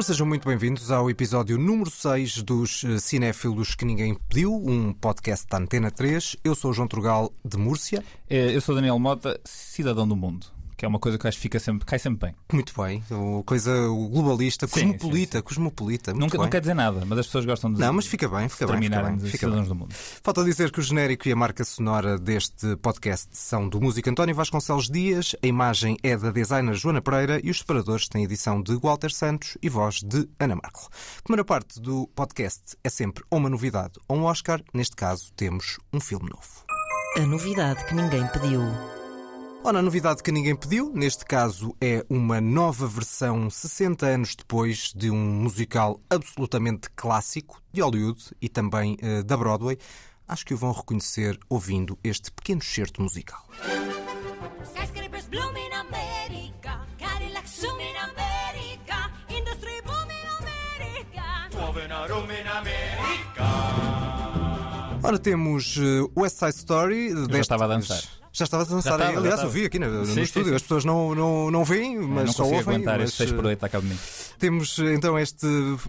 Ora, sejam muito bem-vindos ao episódio número 6 dos eh, Cinéfilos que Ninguém Pediu, um podcast da Antena 3. Eu sou o João Trugal, de Múrcia. Eh, Eu sou Daniel Mota, cidadão do mundo, que é uma coisa que acho que fica sempre, cai sempre bem. Muito bem, o coisa o globalista, Sim, cosmopolita, sim, cosmopolita. Muito Nunca, não quer dizer nada, mas as pessoas gostam de Não, mas fica bem, fica bem, fica bem. de Fica bem. do mundo. Falta dizer que o genérico e a marca sonora deste podcast são do músico António Vasconcelos Dias, a imagem é da designer Joana Pereira e os separadores têm edição de Walter Santos e voz de Ana Marco. A primeira parte do podcast é sempre ou uma novidade ou um Oscar, neste caso temos um filme novo. A novidade que ninguém pediu. Ora, a novidade que ninguém pediu, neste caso, é uma nova versão 60 anos depois de um musical absolutamente clássico de Hollywood e também eh, da Broadway. Acho que o vão reconhecer ouvindo este pequeno excerto musical. Ora, temos eh, West Side Story. já destes- estava a dançar. Já estavas a dançar. Estava, Aliás, eu estava. vi aqui no, no Sim, sim, estúdio. sim. As pessoas não, não, não veem, Eu mas não só ouvem. aguentar mas, este 6 por eh, 8 à cabo de mim. Temos então este,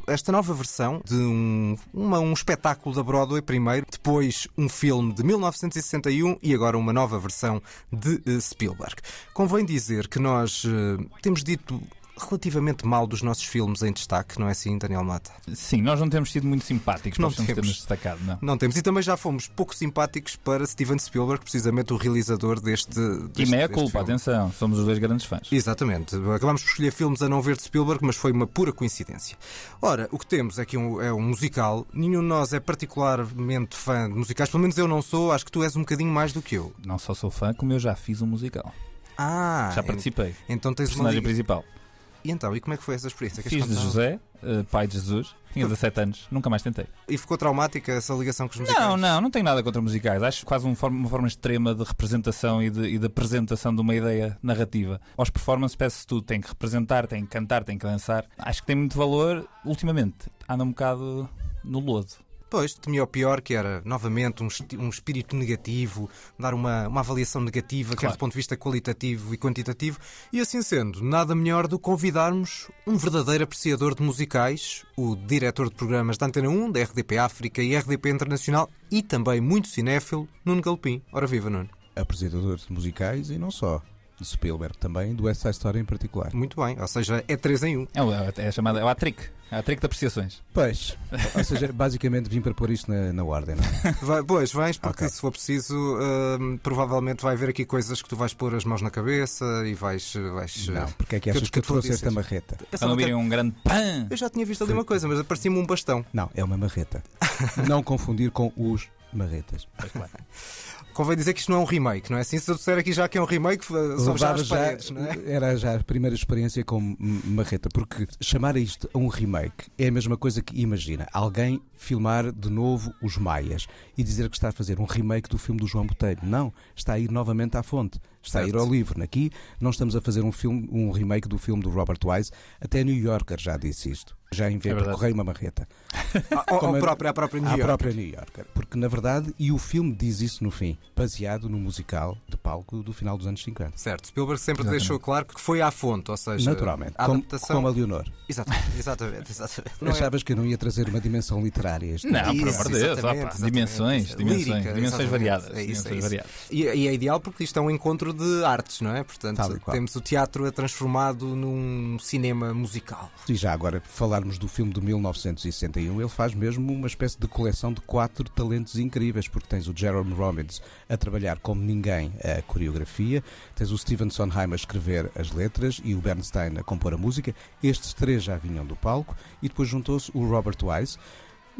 esta nova versão de um, uma- um espetáculo da Broadway primeiro, depois um filme de 1961 e agora uma nova versão de eh, Spielberg. Convém dizer que nós eh, temos dito relativamente mal dos nossos filmes em destaque, não é assim, Daniel Mata? Sim, nós não temos sido muito simpáticos Não temos. temos destacado, não. Não temos. E também já fomos pouco simpáticos para Steven Spielberg, precisamente o realizador deste. E deste meia deste culpa, filme. atenção, somos os dois grandes fãs. Exatamente. Acabámos por escolher filmes a não ver de Spielberg, mas foi uma pura coincidência. Ora, o que temos aqui um, é um musical. Nenhum de nós é particularmente fã de musicais, pelo menos eu não sou. Acho que tu és um bocadinho mais do que eu. Não só sou fã, como eu já fiz um musical. Ah, Já participei. en- Então tens uma Personagem liga- principal. E então, e como é que foi essa experiência? Fiz de? José, eh, pai de Jesus, tinha 17 anos, nunca mais tentei. E ficou traumática essa ligação com os musicais? Não, não, não tenho nada contra musicais. Acho quase um forma- uma forma extrema de representação e de, e de apresentação de uma ideia narrativa. Aos performances peço tudo, tem que representar, tem que cantar, tem que dançar. Acho que tem muito valor, ultimamente. Anda um bocado no lodo. Pois, temia o pior, que era, novamente, um, um espírito negativo, dar uma, uma avaliação negativa, quer Claro. do ponto de vista qualitativo e quantitativo. E assim sendo, nada melhor do que convidarmos um verdadeiro apreciador de musicais, o diretor de programas da Antena 1, da RDP África e RDP Internacional, e também muito cinéfilo, Nuno Galpim. Ora viva, Nuno. apresentador de musicais e não só. De Spielberg também, do West Side Story em particular. Muito bem, ou seja, é 3 em 1. É, o- é a chamada, é o. É a trick de apreciações. Pois, ou seja, basicamente vim para pôr isto na, na ordem, não é? Vai, pois, vens, porque Ok. se for preciso, hum, provavelmente vai haver aqui coisas que tu vais pôr as mãos na cabeça e vais. vais Não, porque é que que achas que eu vou trouxe esta marreta? Para não um grande PAM! Eu já tinha visto ali uma coisa, mas aparecia-me um bastão. Não, é uma marreta. não confundir com os marretas. Convém dizer que isto não é um remake, não é assim? Se eu disser aqui já que é um remake, são já as paredes, não é? Era já a primeira experiência com marreta, porque chamar isto a um remake é a mesma coisa que, imagina, alguém filmar de novo os Maias e dizer que está a fazer um remake do filme do João Botelho. Não, está a ir novamente à fonte. Está a ir Certo. ao livro. Aqui não estamos a fazer um filme, um remake do filme do Robert Wise. Até New Yorker já disse isto. Já enviei É correio uma marreta. Como ao a- próprio, à própria New À York. própria New Yorker. Porque, na verdade, e o filme diz isso no fim, baseado no musical de palco do final dos anos 50. Certo, Spielberg sempre Exatamente. deixou claro que foi à fonte, ou seja, Naturalmente. a Como, adaptação. como a Leonor. Exatamente, exatamente, exatamente. Não é- Achavas que eu não ia trazer uma dimensão literária? a este Não, por amor de Deus, dimensões, dimensões, Lírica, dimensões variadas. É isso, é dimensões isso. variadas. E, e é ideal porque isto é um encontro de artes, não é? Portanto, temos o teatro a transformado num cinema musical. E já agora, falarmos do filme de 1961, ele faz mesmo uma espécie de coleção de quatro talentos incríveis, porque tens o Jerome Robbins a trabalhar como ninguém a coreografia, tens o Steven Sondheim a escrever as letras e o Bernstein a compor a música. Estes três já vinham do palco e depois juntou-se o Robert Wise,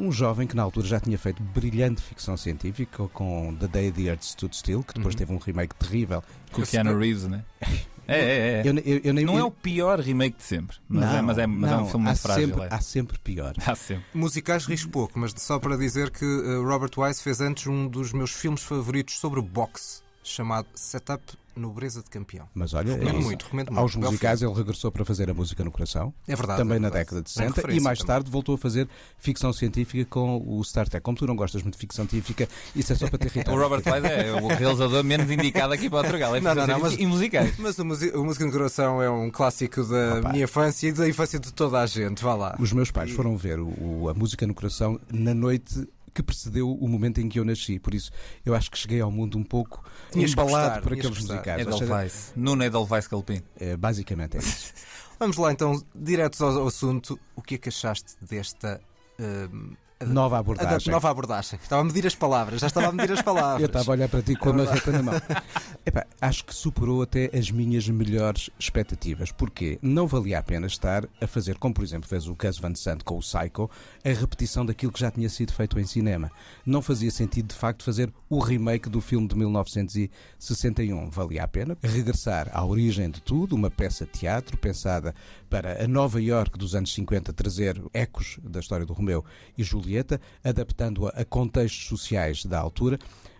um jovem que na altura já tinha feito brilhante ficção científica com The Day the Earth Stood Still, que depois Uhum. teve um remake terrível. Com Keanu Reeves, né? É, é, é. Eu, eu- eu nem- Não é o pior remake de sempre, mas, é, Não, mas, é, mas é não, um filme há muito frágil. Sempre, é. Há sempre pior. Há sempre. Musicais risco pouco, mas só para dizer que uh, Robert Wise fez antes um dos meus filmes favoritos sobre boxe. Chamado Setup Nobreza de Campeão. Mas olha, Recomendo é- muito, recomendo muito. aos musicais ele regressou para fazer a música no coração. É verdade. também é na verdade. década de Bem 60 e mais também. tarde voltou a fazer ficção científica com o Star Trek. Como tu não gostas muito de ficção científica, isso é só para te irritar. O Robert Wise é o realizador menos indicado aqui para Portugal. É Não, não, não, mas- E musicais. Mas o Música no Coração é um clássico da Opa. minha infância e da infância de toda a gente. Vá lá. Os meus pais foram ver o- o- a música no coração na noite que precedeu o momento em que eu nasci. Por isso, eu acho que cheguei ao mundo um pouco Tinhas embalado por aqueles musicais. Edelweiss. Nuno Edelweiss Calpin. é, basicamente é isso. Vamos lá então, diretos ao, ao assunto. O que é que achaste desta hum, Nova abordagem. nova abordagem? Estava a medir as palavras, já estava a medir as palavras. Eu estava a olhar para ti com a marreta na mão. Epá, acho que superou até as minhas melhores expectativas. Porque não valia a pena estar a fazer, como por exemplo fez o Gus Van Sant com o Psycho, a repetição daquilo que já tinha sido feito em cinema. Não fazia sentido, de facto, fazer o remake do filme de 1961. Valia a pena regressar à origem de tudo, uma peça de teatro pensada para a Nova York dos anos 50, trazer ecos da história do Romeu e Julieta, adaptando-a a contextos sociais da altura.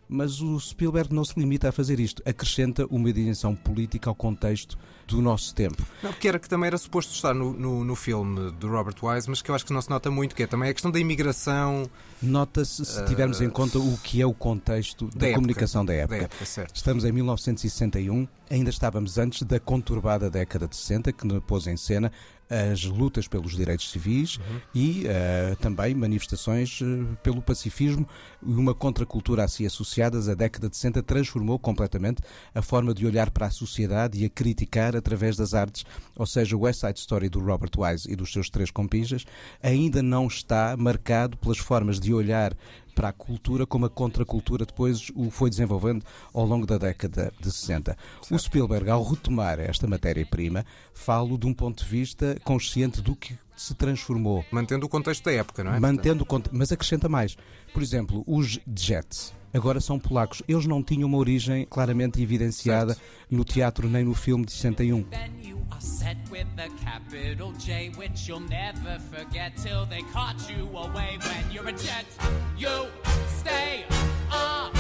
Mas o Spielberg não se limita a fazer isto, acrescenta uma dimensão política ao contexto do nosso tempo. Não, porque era que também era suposto estar no, no, no filme do Robert Wise, mas que eu acho que não se nota muito, que é também a questão da imigração Nota-se, se tivermos em conta o que é o contexto da, da época. comunicação da da época. época, certo. Estamos em 1961, ainda estávamos antes da conturbada década de 60, que pôs em cena as lutas pelos direitos civis e eh, também manifestações eh, pelo pacifismo e uma contracultura a si associadas. A década de 60 transformou completamente a forma de olhar para a sociedade e a criticar através das artes. Ou seja, o West Side Story do Robert Wise e dos seus três compinjas ainda não está marcado pelas formas de olhar para a cultura como a contracultura depois o foi desenvolvendo ao longo da década de 60. O Spielberg, ao retomar esta matéria-prima, falo de um ponto de vista consciente do que se transformou, Mantendo o contexto da época, não é? mantendo o cont- mas acrescenta mais. Por exemplo, os Jets agora são polacos. Eles não tinham uma origem claramente evidenciada no teatro nem no filme de 61. Then you are set with a capital J, which you'll never forget till they caught you away. When you're a jet, you stay a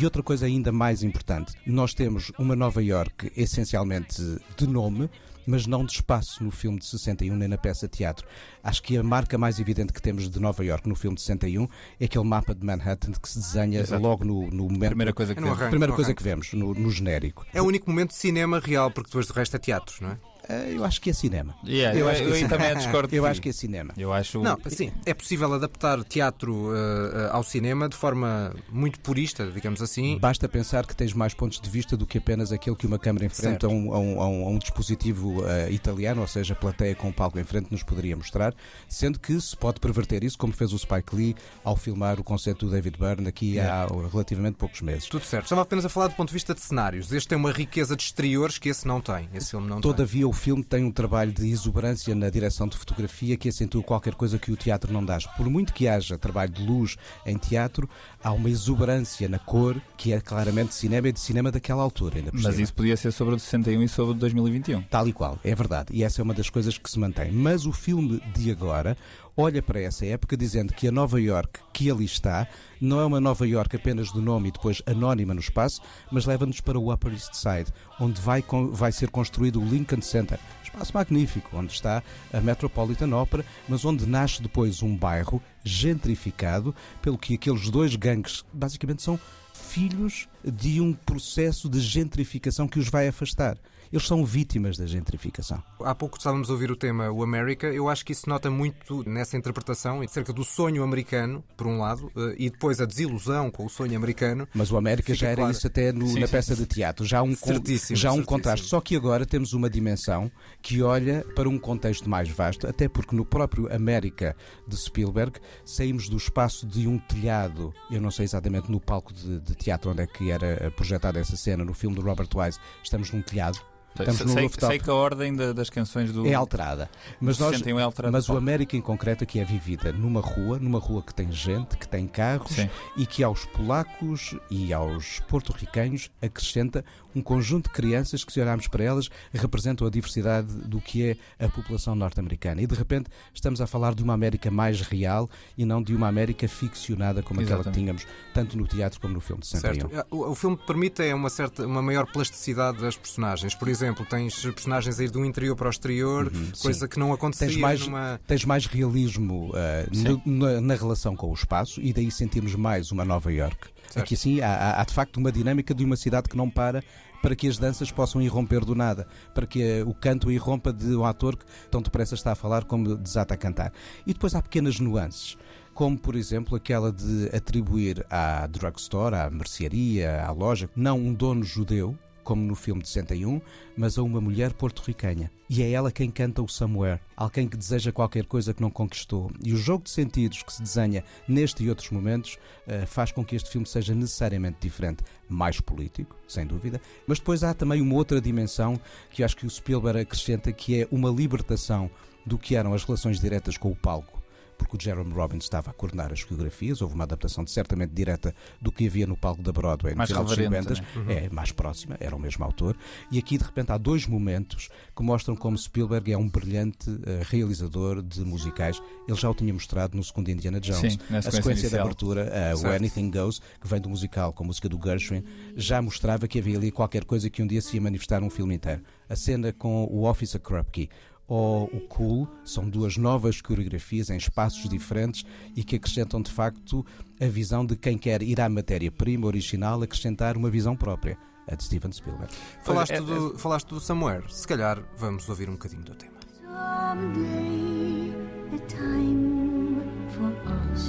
E outra coisa ainda mais importante, nós temos uma Nova York essencialmente de nome, mas não de espaço no filme de 61 nem na peça de teatro. Acho que a marca mais evidente que temos de Nova York no filme de 61 é aquele mapa de Manhattan que se desenha Exato. logo no, no momento. Primeira coisa que É arranque. primeira no coisa que vemos no, no genérico. É o único momento de cinema real, porque depois do resto é teatro, não é? Eh, Eu acho que é cinema. Yeah, Eu eu, acho que eu aí também discordo. Eu acho que é cinema. Eu acho. Não, sim, é possível adaptar teatro eh, ao cinema de forma muito purista, digamos assim. Basta pensar que tens mais pontos de vista do que apenas aquele que uma câmara em frente Certo. a um, a um- a um- a um dispositivo eh, italiano, ou seja, a plateia com o palco em frente, nos poderia mostrar, sendo que se pode perverter isso, como fez o Spike Lee ao filmar o concerto do David Byrne aqui há relativamente poucos meses. Tudo certo. Estava apenas a falar do ponto de vista de cenários. Este tem uma riqueza de exteriores que esse não tem. Esse filme não tem. Todavia, o filme tem um trabalho de exuberância na direção de fotografia que acentua qualquer coisa que o teatro não dá. Por muito que haja trabalho de luz em teatro, há uma exuberância na cor que é claramente cinema e de cinema daquela altura. Ainda Mas cima. isso podia ser sobre o de 61 e sobre o de 2021. Tal e qual, é verdade. E essa é uma das coisas que se mantém. Mas o filme de agora olha para essa época dizendo que a Nova York que ali está não é uma Nova York apenas do nome e depois anónima no espaço, mas leva-nos para o Upper East Side, onde vai, vai ser construído o Lincoln Center. Espaço magnífico, onde está a Metropolitan Opera, mas onde nasce depois um bairro gentrificado, pelo que aqueles dois gangues basicamente são filhos de um processo de gentrificação que os vai afastar. Eles são vítimas da gentrificação. Há pouco estávamos a ouvir o tema O America. Eu acho que isso nota muito nessa interpretação acerca do sonho americano, por um lado, eh, e depois a desilusão com o sonho americano. Mas o América já era claro. isso até no- Sim, na sim, peça de teatro. Já há um, Certíssimo, já há um certíssimo. contraste. Só que agora temos uma dimensão que olha para um contexto mais vasto, até porque no próprio América de Spielberg saímos do espaço de um telhado. Eu não sei exatamente no palco de, de teatro onde é que era projetada essa cena. No filme do Robert Wise, estamos num telhado. Estamos sei, no sei- rooftop. sei que a ordem da- das canções do. É alterada. Mas, nós, 61 é alterada. mas o América em concreto aqui é vivida numa rua, numa rua que tem gente, que tem carros Sim. e que aos polacos e aos porto-riquenhos acrescenta um conjunto de crianças que, se olharmos para elas, representam a diversidade do que é a população norte-americana. E de repente estamos a falar de uma América mais real e não de uma América ficcionada como aquela que Exatamente. tínhamos tanto no teatro como no filme de 61. Certo. O, o filme permite é uma certa uma maior plasticidade das personagens. Por exemplo, tens personagens a ir do interior para o exterior, coisa que não acontecia Uhum, Tens mais, numa tens mais realismo Sim. no- na, na relação com o espaço e daí sentimos mais uma Nova York. Certo. Aqui sim há, há- há de facto uma dinâmica de uma cidade que não para para que as danças possam irromper do nada, para que eh, o canto irrompa de um ator que tão depressa está a falar como desata a cantar. E depois há pequenas nuances. Como, por exemplo, aquela de atribuir à drugstore, à mercearia, à loja, não um dono judeu, como no filme de 61, mas a uma mulher porto-ricanha. E é ela quem canta o Somewhere, alguém que deseja qualquer coisa que não conquistou. E o jogo de sentidos que se desenha neste e outros momentos eh, faz com que este filme seja necessariamente diferente. Mais político, sem dúvida, mas depois há também uma outra dimensão que acho que o Spielberg acrescenta, que é uma libertação do que eram as relações diretas com o palco porque o Jerome Robbins estava a coordenar as coreografias, houve uma adaptação de, certamente direta do que havia no palco da Broadway no final dos reverente, 50, é mais próxima, era o mesmo autor, e aqui de repente há dois momentos que mostram como Spielberg é um brilhante eh, realizador de musicais. Ele já o tinha mostrado no segundo Indiana Jones. Sim, a sequência sequência de abertura, eh, o. Anything Goes, que vem do musical com a música do Gershwin, já mostrava que havia ali qualquer coisa que um dia se ia manifestar num filme inteiro. A cena com o Officer Krupke ou o Cool são duas novas coreografias em espaços diferentes e que acrescentam de facto a visão de quem quer ir à matéria-prima original acrescentar uma visão própria, a de Steven Spielberg. Falaste, é- do, falaste do Somewhere. Se calhar vamos ouvir um bocadinho do tema. Someday, a time for us.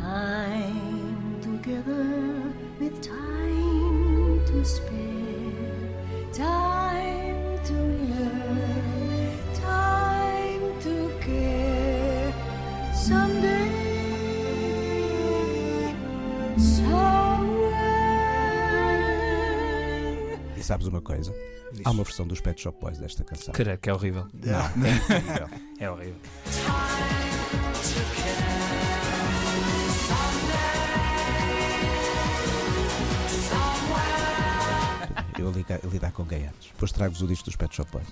Time together with time to spare. Time sabes uma coisa? Há uma versão dos Pet Shop Boys desta canção. Creio que é horrível. Não, é incrível. É horrível. Eu a lidar com gaiatos. Depois trago-vos o disco dos Pet Shop Boys.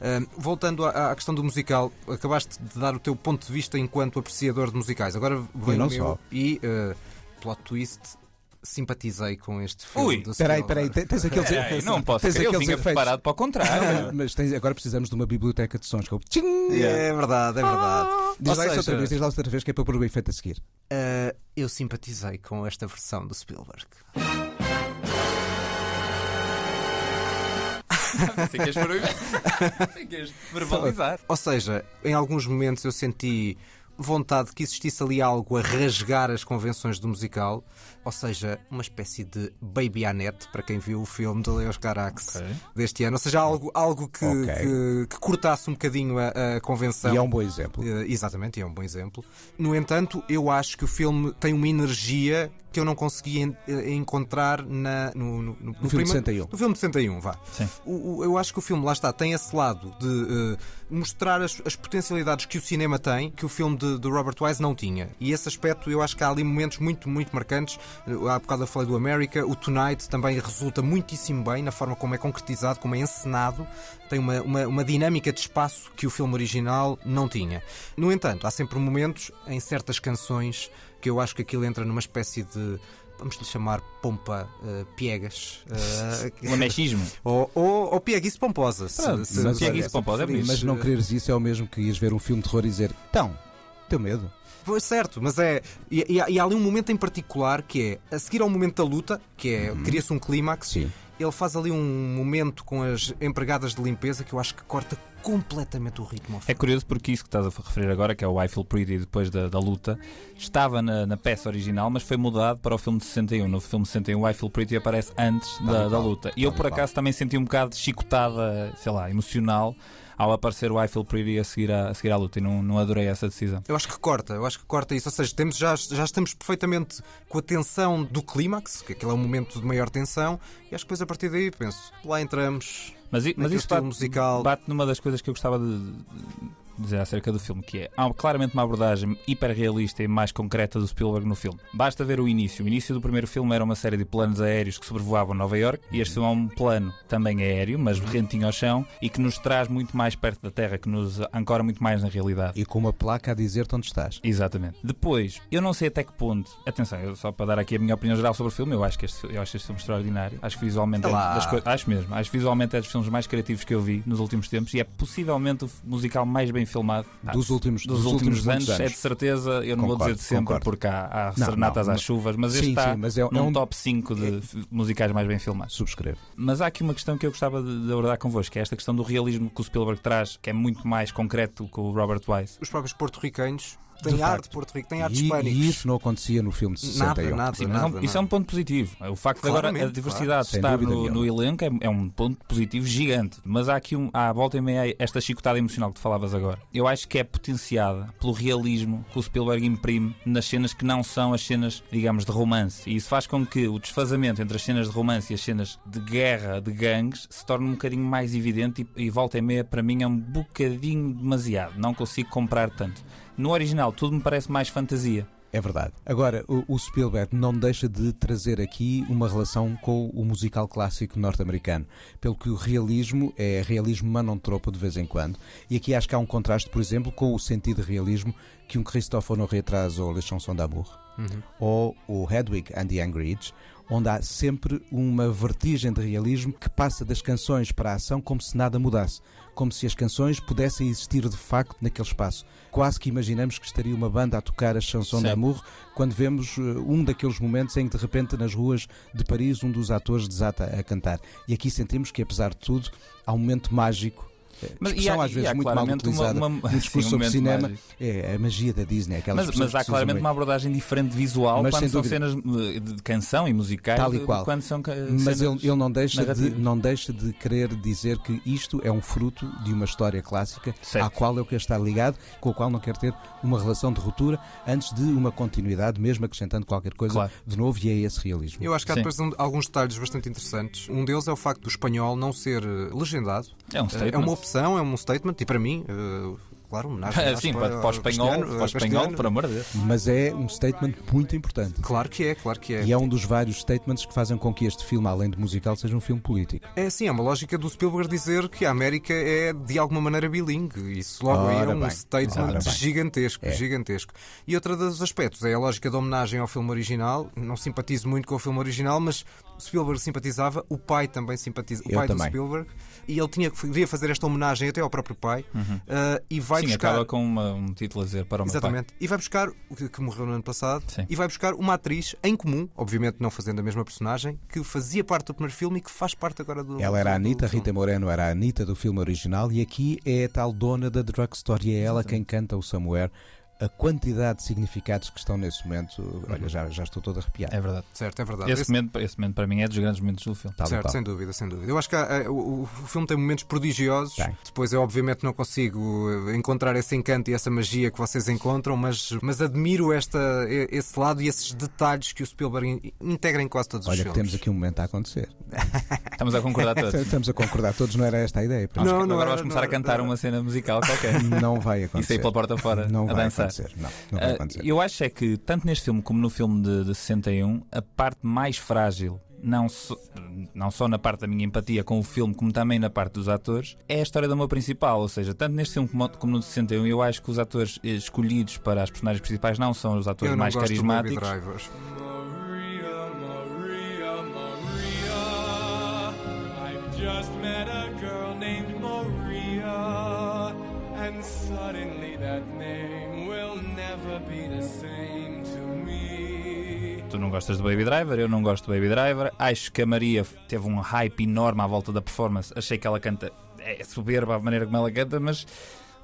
Ah, voltando à, à questão do musical, acabaste de dar o teu ponto de vista enquanto apreciador de musicais. Agora vem não o meu só. e ah, plot twist. Simpatizei com este filme. Ui, do Espera aí, Spielberg. espera aí, tens aqueles. Peraí, não posso tens crer, eu aqueles efeitos. preparado para o contrário. Mas tens- agora precisamos de uma biblioteca de sons que eu. Tchim! É verdade, é verdade. Diz Ou lá isso seja, outra vez, diz lá outra vez que é para pôr o efeito a seguir. ah, eu simpatizei com esta versão do Spielberg. Ficas verbalizar. Ou seja, em alguns momentos eu senti vontade que existisse ali algo a rasgar as convenções do musical, ou seja, uma espécie de Baby Annette, para quem viu o filme de Leos Carax Ok. deste ano, ou seja, algo, algo que, Ok. que- que cortasse um bocadinho a, a convenção. E é um bom exemplo. Eh, exatamente, é um bom exemplo. No entanto, eu acho que o filme tem uma energia que eu não consegui en- eh, encontrar na, no, no, no, No filme de 61. No filme de 61, vá. Sim. O- o- eu acho que o filme, lá está, tem esse lado de eh, mostrar as, as potencialidades que o cinema tem, que o filme de, de Robert Wise não tinha. E esse aspecto, eu acho que há ali momentos muito, muito marcantes. Há bocado eu falei do America, o Tonight também resulta muitíssimo bem na forma como é concretizado, como é encenado. Tem uma, uma, uma dinâmica de espaço que o filme original não tinha. No entanto, há sempre momentos em certas canções que eu acho que aquilo entra numa espécie de. Vamos lhe chamar pompa eh, piegas. Lamechismo. ou, ou, ou pieguice pomposa. se- Pronto, se- mas se- pieguice se pomposa é. Mas não quereres isso é o mesmo que ires ver um filme de terror e dizer: Então, teu medo. Pois certo, mas é. E, e há- ali um momento em particular que é a seguir ao momento da luta, que é cria-se um clímax. Sim. Ele faz ali um momento com as empregadas de limpeza que eu acho que corta completamente o ritmo. É curioso porque isso que estás a referir agora, que é o I Feel Pretty depois da, da luta, estava na, na peça original, mas foi mudado para o filme de 61. No filme de 61, o I Feel Pretty aparece antes da, da luta. E eu, por acaso, também senti um bocado de chicotada, sei lá, emocional ao aparecer o I Feel Pretty a seguir à, a seguir à luta e não, não adorei essa decisão. Eu acho que corta, eu acho que corta isso. Ou seja, temos, já, já estamos perfeitamente com a tensão do clímax, que aquele é um momento de maior tensão, e acho que depois a partir daí penso, lá entramos. Mas, mas isso bate, musical. bate numa das coisas que eu gostava de de dizer acerca do filme, que é há claramente uma abordagem hiperrealista e mais concreta do Spielberg no filme. Basta ver o início. O início do primeiro filme era uma série de planos aéreos que sobrevoavam Nova York e este filme é um plano também aéreo, mas rentinho ao chão e que nos traz muito mais perto da Terra, que nos ancora muito mais na realidade. E com uma placa a dizer-te onde estás. Exatamente. Depois, eu não sei até que ponto. Atenção, eu, só para dar aqui a minha opinião geral sobre o filme, eu acho que este, eu acho este filme extraordinário. Acho que visualmente é Olá. das coi- acho mesmo, acho visualmente é dos filmes mais criativos que eu vi nos últimos tempos e é possivelmente o musical mais bem filmado. Ah, Dos últimos, dos, últimos, muitos anos, é de certeza, eu não vou dizer de sempre, concordo. porque há, há Não, serenatas não, às chuvas, mas Sim, este está sim, mas é- é num um- top 5 de f- musicais mais bem filmados. Subscrevo. Mas há aqui uma questão que eu gostava de, de abordar convosco, que é esta questão do realismo que o Spielberg traz, que é muito mais concreto que o Robert Wise. Os próprios porto-ricanos têm De ar facto. de Porto Rico, têm ar de E, e isso não acontecia no filme de 61. Nada, nada. Sim, mas é um- nada, isso é um nada. ponto positivo. O facto de agora a diversidade claro. estar no, no elenco é, é um ponto positivo gigante. Mas há aqui um, há à volta e meia esta chicotada emocional que tu falavas agora. Eu acho que é potenciada pelo realismo que o Spielberg imprime nas cenas que não são as cenas, digamos, de romance. E isso faz com que o desfazamento entre as cenas de romance e as cenas de guerra, de gangues, se torne um bocadinho mais evidente e, e volta e meia para mim é um bocadinho demasiado. Não consigo comprar tanto. No original tudo me parece mais fantasia. É verdade. Agora, o, Spielberg não deixa de trazer aqui uma relação com o musical clássico norte-americano, pelo que o realismo é realismo manontropo de vez em quando. E aqui acho que há um contraste, por exemplo, com o sentido de realismo que um Christophe Honoré traz ao Les Chansons d'amour, ou o Hedwig and the Angry Inch, onde há sempre uma vertigem de realismo que passa das canções para a ação como se nada mudasse, como se as canções pudessem existir de facto naquele espaço. Quase que imaginamos que estaria uma banda a tocar a chanson d'amour quando vemos eh, um daqueles momentos em que de repente nas ruas de Paris um dos atores desata a cantar. E aqui sentimos que apesar de tudo há um momento mágico. Eh, Mas e expressão há- às vezes muito mal claramente uma- utilizada uma- no sim, discurso um sobre momento cinema mágico. é a magia da Disney aquelas Mas, mas há claramente uma abordagem diferente visual Mas quando são dúvida. cenas de canção e musicais Tal e qual. quando são Mas ele, ele não, deixa de, não deixa de querer dizer que isto é um fruto de uma história clássica Certo. à qual eu quero estar ligado, com a qual não quero ter uma relação de ruptura antes de uma continuidade, mesmo acrescentando qualquer coisa Claro. de novo, e é esse realismo. Eu acho que há Sim. depois alguns detalhes bastante interessantes. Um deles é o facto do espanhol não ser eh, legendado. É um Eh, statement. É uma opção, é um statement, e para mim, eh, claro, homenagem à Sim, para, para o espanhol, para o espanhol, por amor de Deus. Mas é um statement muito importante. Claro que é, claro que é. E é um dos vários statements que fazem com que este filme, além de musical, seja um filme político. É assim, é uma lógica do Spielberg dizer que a América é de alguma maneira bilingue. Isso logo aí é Ora um bem, statement ora gigantesco, É. gigantesco. E outro dos aspectos é a lógica da homenagem ao filme original. Não simpatizo muito com o filme original, mas Spielberg simpatizava, o pai também simpatiza, o Eu pai também. do Spielberg, e ele tinha, queria fazer esta homenagem até ao próprio pai. ah, e vai Uhum. Sim, buscar. acaba com uma- um título a dizer para o meu pai. Exatamente. E vai buscar, o que, que morreu no ano passado, Sim. e vai buscar uma atriz em comum, obviamente não fazendo a mesma personagem, que fazia parte do primeiro filme e que faz parte agora do. Ela era a Anitta. Rita Moreno era a Anitta do filme original e aqui é a tal dona da drugstore e é ela quem canta o Somewhere. A quantidade de significados que estão nesse momento, olha, já, já estou todo arrepiado. É verdade. Certo, é verdade. Esse Esse- momento, esse momento para mim é dos grandes momentos do filme. Tal e Certo, qual. sem dúvida, sem dúvida. Eu acho que há- o, o filme tem momentos prodigiosos. Tem. Depois eu obviamente não consigo eh, encontrar esse encanto e essa magia que vocês encontram, mas, mas admiro esta, esse lado e esses detalhes que o Spielberg in- integra em quase todos os Olha que filmes. temos aqui um momento a acontecer. Estamos a concordar todos. Estamos a concordar todos, não era esta a ideia. Não, não agora era, vamos começar não a cantar uma cena musical qualquer. Não vai E acontecer. sair pela porta fora Não a vai dançar. Acontecer. Não, não vai Ah, acontecer. eu acho é que, tanto neste filme como no filme de, de 61, a parte mais frágil, não, só- não só na parte da minha empatia com o filme, como também na parte dos atores, é a história do meu principal. Ou seja, tanto neste filme como, como no de 61, eu acho que os atores eh, escolhidos para as personagens principais não são os atores Eu não mais carismáticos. Maria, Maria, Tu não gostas do Baby Driver, eu não gosto do Baby Driver. Acho que a Maria teve um hype enorme à volta da performance. Achei que ela canta. É soberba a maneira como ela canta, mas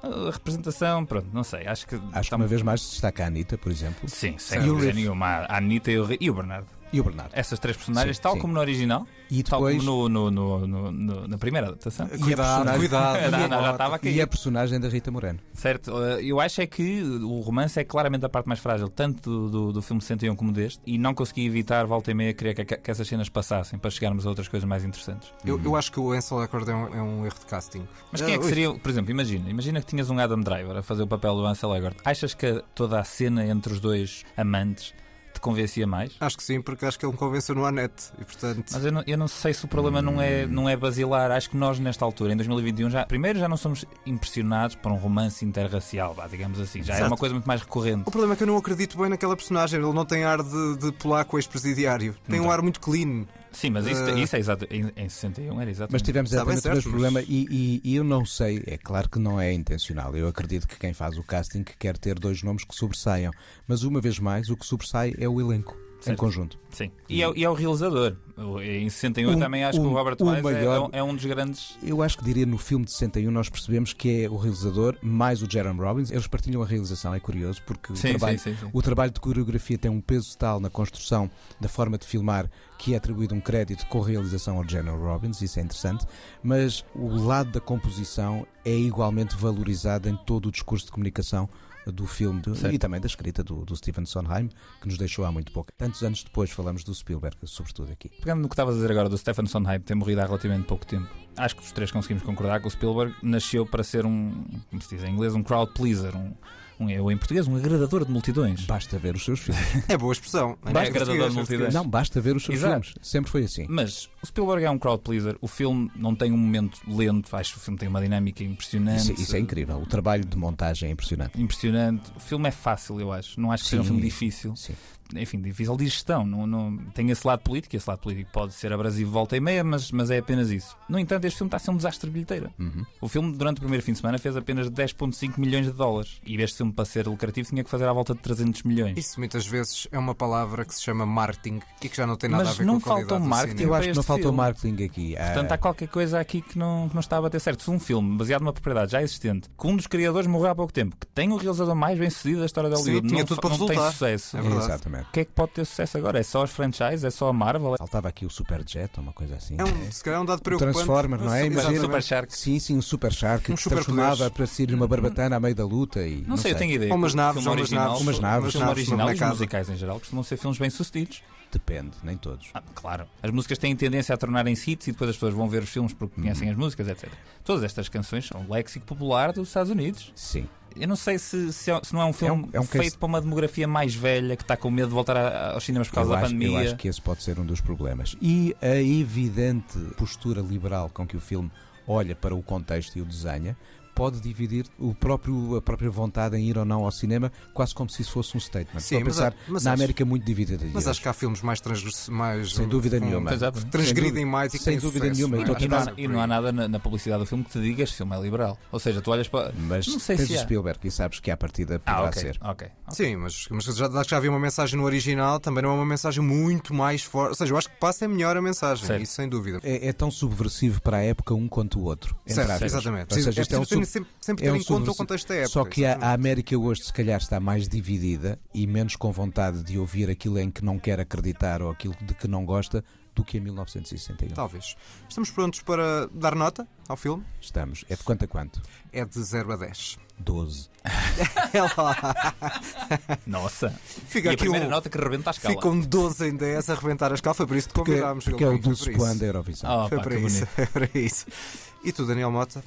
a representação, pronto, não sei. Acho que. Acho que está uma vez mais destaca a Anitta, por exemplo. Sim, sem dúvida nenhuma. A Anitta e o, e o Bernardo. E o Bernardo. Essas três personagens, Sim, tal sim. como no original, E tal depois. como no, no- no- no- no- na primeira adaptação. E a Cuidado, cuidado. Estava a. E a personagem da Rita Moreno. Certo, eh, eu acho é que o romance é claramente a parte mais frágil, tanto do, do, do filme 61 como deste, e não consegui evitar, volta e meia, querer que, que essas cenas passassem para chegarmos a outras coisas mais interessantes. Eu, eu acho que o Ansel Elgort é um, é um erro de casting. Mas quem é que seria, por exemplo, imagina, imagina que tinhas um Adam Driver a fazer o papel do Ansel Elgort. Achas que toda a cena entre os dois amantes te convencia mais? Acho que sim, porque acho que ele me convenceu no Anete. E portanto. Mas eu não, eu não sei se o problema não é, não é basilar. Acho que nós, nesta altura, em 2021, já, primeiro já não somos impressionados por um romance interracial, vá, digamos assim. Já é Exato. uma coisa muito mais recorrente. O problema é que eu não acredito bem naquela personagem. Ele não tem ar de, de polaco ex-presidiário. Tem Não um ar muito clean. Sim, mas isso, Eh, isso é exato. Em, em 61 era exato. Mas tivemos bem exatamente o mesmo certo, mas- problema e, e- e eu não sei, é claro que não é intencional. Eu acredito que quem faz o casting quer ter dois nomes que sobressaiam. Mas uma vez mais, o que sobressai é o elenco. Em Certo. conjunto. Sim. E é, e é o realizador. O- Em 61 Um- também acho que um- o Robert o Wise é- maior- é, um, é um dos grandes. Eu acho que diria no filme de 61 nós percebemos que é o realizador mais o Jerome Robbins. Eles partilham a realização, é curioso, porque o, Sim, trabalho, sim, sim, sim. o trabalho de coreografia tem um peso tal na construção da forma de filmar que é atribuído um crédito com realização ao Jerome Robbins, isso é interessante, mas o lado da composição é igualmente valorizado em todo o discurso de comunicação do filme Certo. e também da escrita do, do Stephen Sondheim, que nos deixou há muito pouco. Tantos anos depois falamos do Spielberg, sobretudo aqui. Pegando no que estavas a dizer agora do Stephen Sondheim ter morrido há relativamente pouco tempo, acho que os três conseguimos concordar que o Spielberg nasceu para ser um, como se diz em inglês, um crowd pleaser, um, um eu em português, um agradador de multidões. Basta ver os seus filmes. É boa expressão. É agradador de multidões. Não, basta ver os seus Exato. filmes. Sempre foi assim. Mas o Spielberg é um crowd pleaser. O filme não tem um momento lento. Acho que o filme tem uma dinâmica impressionante. Isso, isso é incrível. O trabalho de montagem é impressionante. Impressionante. O filme é fácil, eu acho. Não acho que seja um Sim. filme difícil. Sim. Enfim, difícil de gestão. Não, não- tem esse lado político. e Esse lado político pode ser abrasivo volta e meia, mas, mas é apenas isso. No entanto, este filme está a ser um desastre de bilheteira. Uhum. O filme, durante o primeiro fim de semana, fez apenas 10,5 milhões de dólares. E este filme, para ser lucrativo, tinha que fazer à volta de 300 milhões. Isso muitas vezes é uma palavra que se chama marketing e que já não tem nada Mas a ver não com a falta marketing. Eu acho que não faltou filme. marketing aqui. Ah, Portanto, há qualquer coisa aqui que não, que não está a bater certo. Se um filme baseado numa propriedade já existente, que um dos criadores morreu há pouco tempo, que tem o realizador mais bem sucedido da história Sim, Hollywood, tinha não, tudo fa- para não tem resultar. sucesso, É verdade. Exatamente. O que é que pode ter sucesso agora? É só os franchises? É só a Marvel? Faltava aqui o Superjet ou uma coisa assim. É um, se calhar é um dado preocupante. Transformer, não é? Sim, Imagina- exatamente. Super Shark? Sim, sim, um Super Shark Um que se super transformava para ser uma barbatana à meio da luta e Não, sei, eu tenho ideia. Ou umas naves, ou umas naves, umas naves, naves, original e os bonecada. musicais em geral costumam ser filmes bem sucedidos. Depende, nem todos. Ah, claro. As músicas têm tendência a tornarem-se hits e depois as pessoas vão ver os filmes porque conhecem Uhum. as músicas, etc. Todas estas canções são léxico popular dos Estados Unidos. Sim. Eu não sei se, se, é- se não é um filme é um feito case- para uma demografia mais velha que está com medo de voltar a- aos cinemas por causa Eu da acho, eu pandemia. acho que esse pode ser um dos problemas. E a evidente postura liberal com que o filme olha para o contexto e o desenha pode dividir o próprio, a própria vontade em ir ou não ao cinema, quase como se isso fosse um statement. Sim, Estou a mas pensar a- mas na acho- América muito dividida. Mas hoje. acho que há filmes mais transgress... mais Sem dúvida com- nenhuma. Transgridem mais e que sem têm dúvida sucesso, nenhuma. não é? E não, há, tentar- e não há nada na, na publicidade do filme que te diga este filme é liberal. Ou seja, tu olhas para. Mas Não sei tens se o há. Spielberg e sabes que à partida poderá Ah, ok. ser. ok. Sim, mas, mas já, acho que já havia uma mensagem no original, também não é uma mensagem muito mais forte. Ou seja, eu acho que passa é melhor a mensagem, Certo. isso sem dúvida. É, é tão subversivo para a época um quanto o outro. Certo, exatamente. Ou seja, é isto é um sub- sempre, sempre é ter um em conta o contexto da época. Só que a, exatamente. a América hoje, se calhar, está mais dividida e menos com vontade de ouvir aquilo em que não quer acreditar ou aquilo de que não gosta do que em 1961. Talvez. Estamos prontos para dar nota ao filme? Estamos. É de quanto a quanto? É de 0 a 10. 12. É. Nossa. Fica e a aqui primeira um- nota que rebenta a escala. Fica um 12 em 10 a rebentar a escala. Foi por isso que Porque, convidámos. porque é o Dulce Plan da Eurovisão. Oh, Foi pá, para isso. bonito. Foi para isso. E tu, Daniel Mota?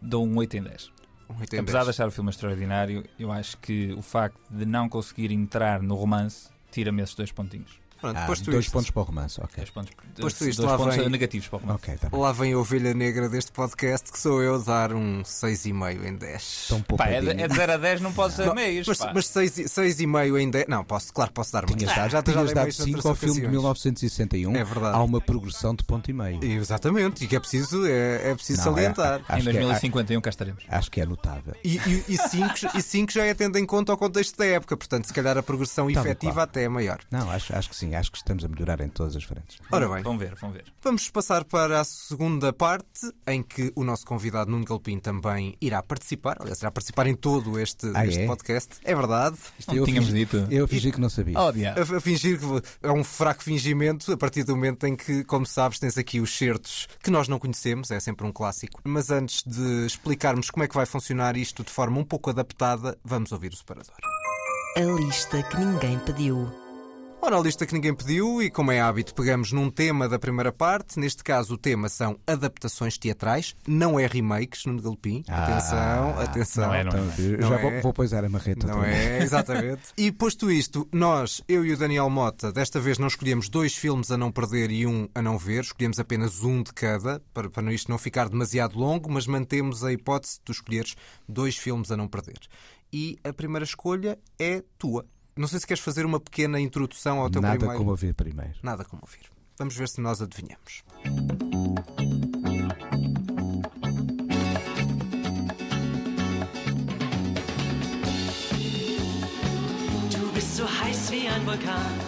Dou um 8 em 10. Um 8 em Apesar de 10. achar o filme extraordinário, eu acho que o facto de não conseguir entrar no romance tira-me esses dois pontinhos. Pronto, Ah, posto dois isto. pontos para o romance, ok. Dois pontos, Posto dois isto, lá pontos vem- negativos para o romance. Ok, tá. Lá vem a ovelha negra deste podcast, que sou eu, dar um 6,5 em 10. Tão Pá, é de, é de 0 a 10, não ser Não, meios. mas, pá. mas 6,5 em 10. Não, posso, claro, posso dar dado, já, já tinhas dado mais 5 noutras ao filme de ocasiões. 1961. É verdade. Há uma progressão de ponto e meio. Exatamente, e que é preciso, é, é preciso Não, é- salientar. acho em que é- 2051 cá estaremos. Acho que é notável. E 5 e, cinco- e cinco já é tendo em conta o contexto da época, portanto, se calhar a progressão e efetiva até é maior. Não, acho, acho que sim. Sim, acho que estamos a melhorar em todas as frentes. Ora bem, Vão ver, vão ver. vamos passar para a segunda parte, em que o nosso convidado Nuno Galpim também irá participar. Aliás, irá participar em todo este, Ah, este é? podcast. É verdade. Não tínhamos dito. Eu fingi que não sabia. Oh. A, a fingir que é um fraco fingimento a partir do momento em que, como sabes, tens aqui os certos que nós não conhecemos, é sempre um clássico. Mas antes de explicarmos como é que vai funcionar isto de forma um pouco adaptada, vamos ouvir o separador. A lista que ninguém pediu. Ora, a lista que ninguém pediu e, como é hábito, pegamos num tema da primeira parte. Neste caso, o tema são adaptações teatrais, não é remakes, Nuno Galpim. Ah. atenção, atenção. Não é, não Então, eu Não já é. vou, vou pousar a marreta Não vez. é, exatamente. E posto isto, nós, eu e o Daniel Mota, desta vez não escolhemos dois filmes a não perder e um a não ver, escolhemos apenas um de cada, para, para isto não ficar demasiado longo, mas mantemos a hipótese de tu escolheres dois filmes a não perder. E a primeira escolha é tua. Não sei se queres fazer uma pequena introdução ao teu Nada primeiro. como ouvir primeiro. Nada como ouvir. Vamos ver se nós adivinhamos. Du bist so heiß wie ein Vulkan.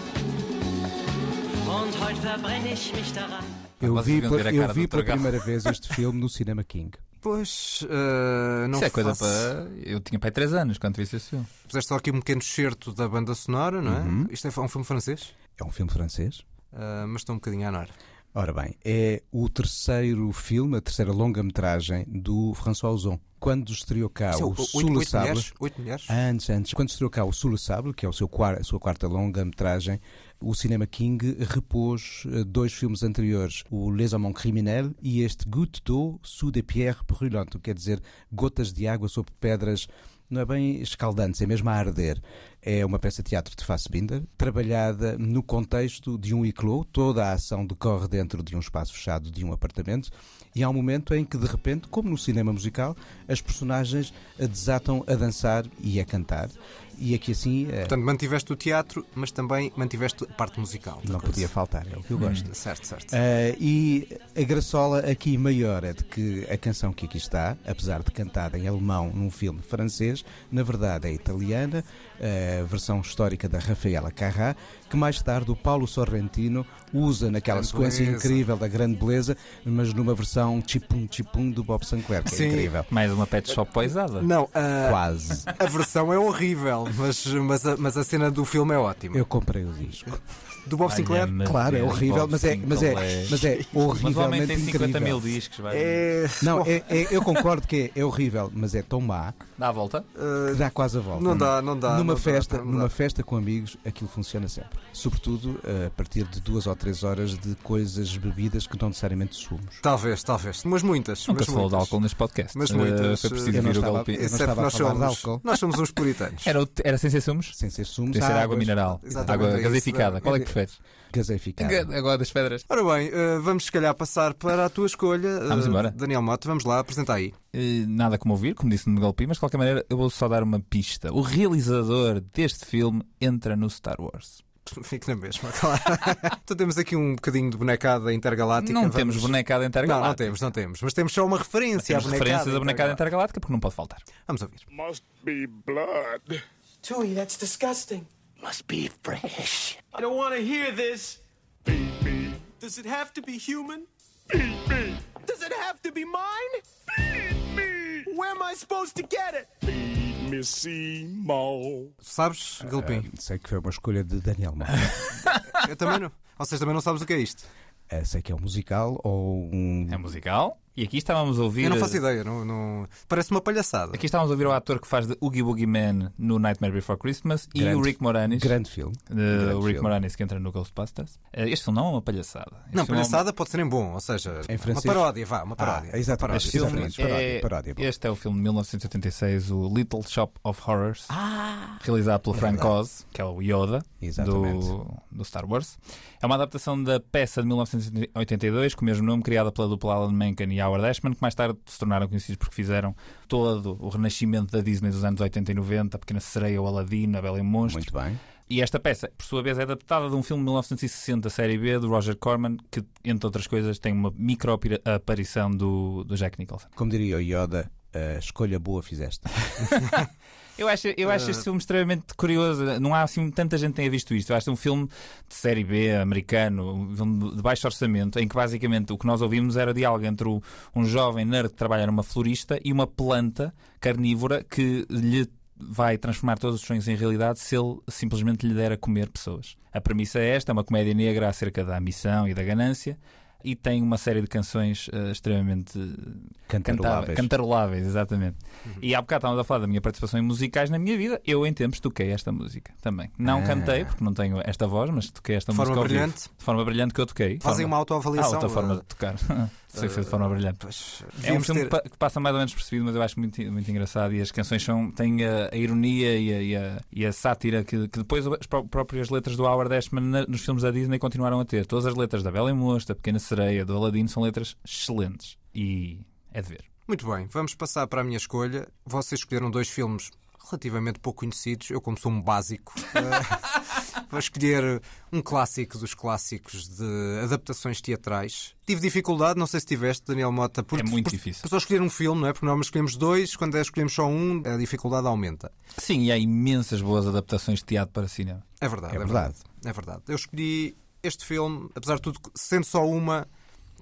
Und heute verbrenne ich mich daran. Eu vi, eu vi pela primeira vez este filme no Cinema King. Pois, eh, não Isso é coisa faço- para. Eu tinha pai 3 anos quando vi esse filme. Puseste só aqui um pequeno certo da banda sonora, não é? Uhum. Isto é um filme francês, É um filme francês. eh, mas estou um bocadinho a anar. Ora bem, é o terceiro filme, a terceira longa-metragem do François Ozon. Quando estreou cá Isso é o Sul Sable, mulheres? Oito mulheres? Antes, antes, quando estreou cá o Sul le Sable, que é o seu a sua quarta longa-metragem, o Cinema King repôs eh, dois filmes anteriores, o Les Amants Criminels e este Goutte d'eau sous des pierres brûlantes, quer dizer, gotas de água sobre pedras, não é bem escaldantes, é mesmo a arder. É uma peça de teatro de Fassbinder, trabalhada no contexto de um iclô, toda a ação decorre dentro de um espaço fechado de um apartamento, e há um momento em que, de repente, como no cinema musical, as personagens desatam a dançar e a cantar. E aqui assim eh, Portanto, mantiveste o teatro, mas também mantiveste a parte musical. não coisa. podia faltar, é o que eu gosto. Certo, certo. Eh, e a graçola aqui maior é de que a canção que aqui está, apesar de cantada em alemão num filme francês, na verdade é italiana, a versão histórica da Rafaela Carrà, que mais tarde o Paulo Sorrentino usa naquela Grande sequência beleza. incrível da grande beleza, mas numa versão chipum chipum do Bob Sinclair, que Sim. é incrível. Mais uma pet shop poisada. Não, a, Quase. a versão é horrível, mas, mas, a, mas a cena do filme é ótima. Eu comprei o disco. Do Bob Sinclair? Claro, é horrível, mas é, mas é, mas é Mas o homem tem 50 incrível. mil discos, vai. É. Não, é- é- eu concordo que é, é horrível, mas é tão má Dá a volta. eh, dá quase a volta. não dá, não dá. numa não dá, festa, não numa dá. festa com amigos, aquilo funciona sempre. Sobretudo eh, a partir de duas ou três horas de coisas bebidas que não necessariamente sumos. Talvez, talvez. Mas muitas. Nunca mas se falou de álcool neste podcast. Mas Eh, muitas, Foi preciso não vir o golpe. nós falar de somos, álcool. nós somos uns puritanos. Era, era sem ser sumos? Sem ser sumos, Podia ser água mineral. Exatamente, Água é gasificada. Qual é que preferes? gaseificada. Agora das pedras. Ora bem, eh, vamos se calhar passar para a tua escolha. Vamos Eh, embora. Daniel Mota, vamos lá, apresenta aí. Nada como ouvir, como disse no golpe, mas de qualquer maneira eu vou só dar uma pista. O realizador deste filme entra no Star Wars. Fique na mesma, claro. então temos aqui um bocadinho de bonecada intergaláctica. Não vamos- temos bonecada Não, intergaláctica. não temos, não temos. Mas temos só uma referência à bonecada. referências da bonecada intergaláctica. intergaláctica porque não pode faltar. Vamos ouvir. Must be blood. Tui, that's disgusting. Must be fresh. I don't want to hear this. Feed me. Does it have to be human? Feed me. Does it have to be mine? Feed me. Where am I supposed to get it? Feed me, Seymour. Sabes, Galpim? Sei que foi uma escolha de Daniel Mota. Eu também não. Vocês também não sabem o que é isto. Eh, sei que é um musical ou um. É musical. E aqui estávamos a ouvir. Eu não faço ideia. Não, não- Parece uma palhaçada. Aqui estávamos a ouvir o ator que faz de Oogie Boogie Man no Nightmare Before Christmas e Grande- o Rick Moranis. Grande filme. eh, Grande o Rick filme. Moranis que entra no Ghostbusters. Eh, Este filme não é uma palhaçada. Este Não, filme é uma- palhaçada pode ser em bom, ou seja, Em uma francês? paródia, vá, uma paródia. Ah, exatamente. Uma Este paródia. paródia, é- paródia, boa. este é o filme de 1976, o Little Shop of Horrors, realizado pelo Frank Oz, que é o Yoda do, do Star Wars. É uma adaptação da peça de 1982, com o mesmo nome, criada pela dupla Alan Menken e Howard Ashman, que mais tarde se tornaram conhecidos porque fizeram todo o renascimento da Disney dos anos 80 e 90, a Pequena Sereia, o Aladdin, a Bela e o Monstro. Muito bem. E esta peça, por sua vez, é adaptada de um filme de 1960, série B, do Roger Corman, que, entre outras coisas, tem uma micro aparição do, do Jack Nicholson. Como diria o Yoda, a escolha boa fizeste. Eu acho, eu acho este filme extremamente curioso. Não há assim tanta gente que tenha visto isto. Eu acho que é um filme de série B, americano, um filme de baixo orçamento, em que basicamente o que nós ouvimos era diálogo entre o- um jovem nerd que trabalha numa florista e uma planta carnívora que lhe vai transformar todos os sonhos em realidade se ele simplesmente lhe der a comer pessoas. A premissa é esta, é uma comédia negra acerca da ambição e da ganância. E tem uma série de canções eh, extremamente Cantaroláveis. Cantava- Cantaroláveis, exatamente. Uhum. E há bocado estávamos a falar da minha participação em musicais na minha vida. Eu, em tempos, toquei esta música também. Não Ah. cantei, porque não tenho esta voz, mas toquei esta De forma música vivo. brilhante? De forma brilhante que eu toquei. Fazem Forma- uma autoavaliação. Ah, outra forma eh, de tocar. Sei que foi de forma brilhante. Pois, É um filme ter- que pa- que passa mais ou menos percebido, mas eu acho muito, muito engraçado. E as canções são, têm a, a ironia e a, e a- e a sátira que, que depois as pró- próprias letras do Howard Ashman na- nos filmes da Disney continuaram a ter. Todas as letras da Bela e Moça, da Pequena Sereia, do Aladdin são letras excelentes. E é de ver. Muito bem, vamos passar para a minha escolha. Vocês escolheram dois filmes relativamente pouco conhecidos. Eu, como sou um básico, eh, vou escolher um clássico dos clássicos de adaptações teatrais. Tive dificuldade, não sei se tiveste, Daniel Mota, por, É muito por- difícil. por só escolher um filme, não é? Porque normalmente escolhemos dois, quando é escolhemos só um, a dificuldade aumenta. Sim, e há imensas boas adaptações de teatro para cinema. É verdade, É é, verdade. verdade. É verdade. Eu escolhi este filme, apesar de tudo, sendo só uma,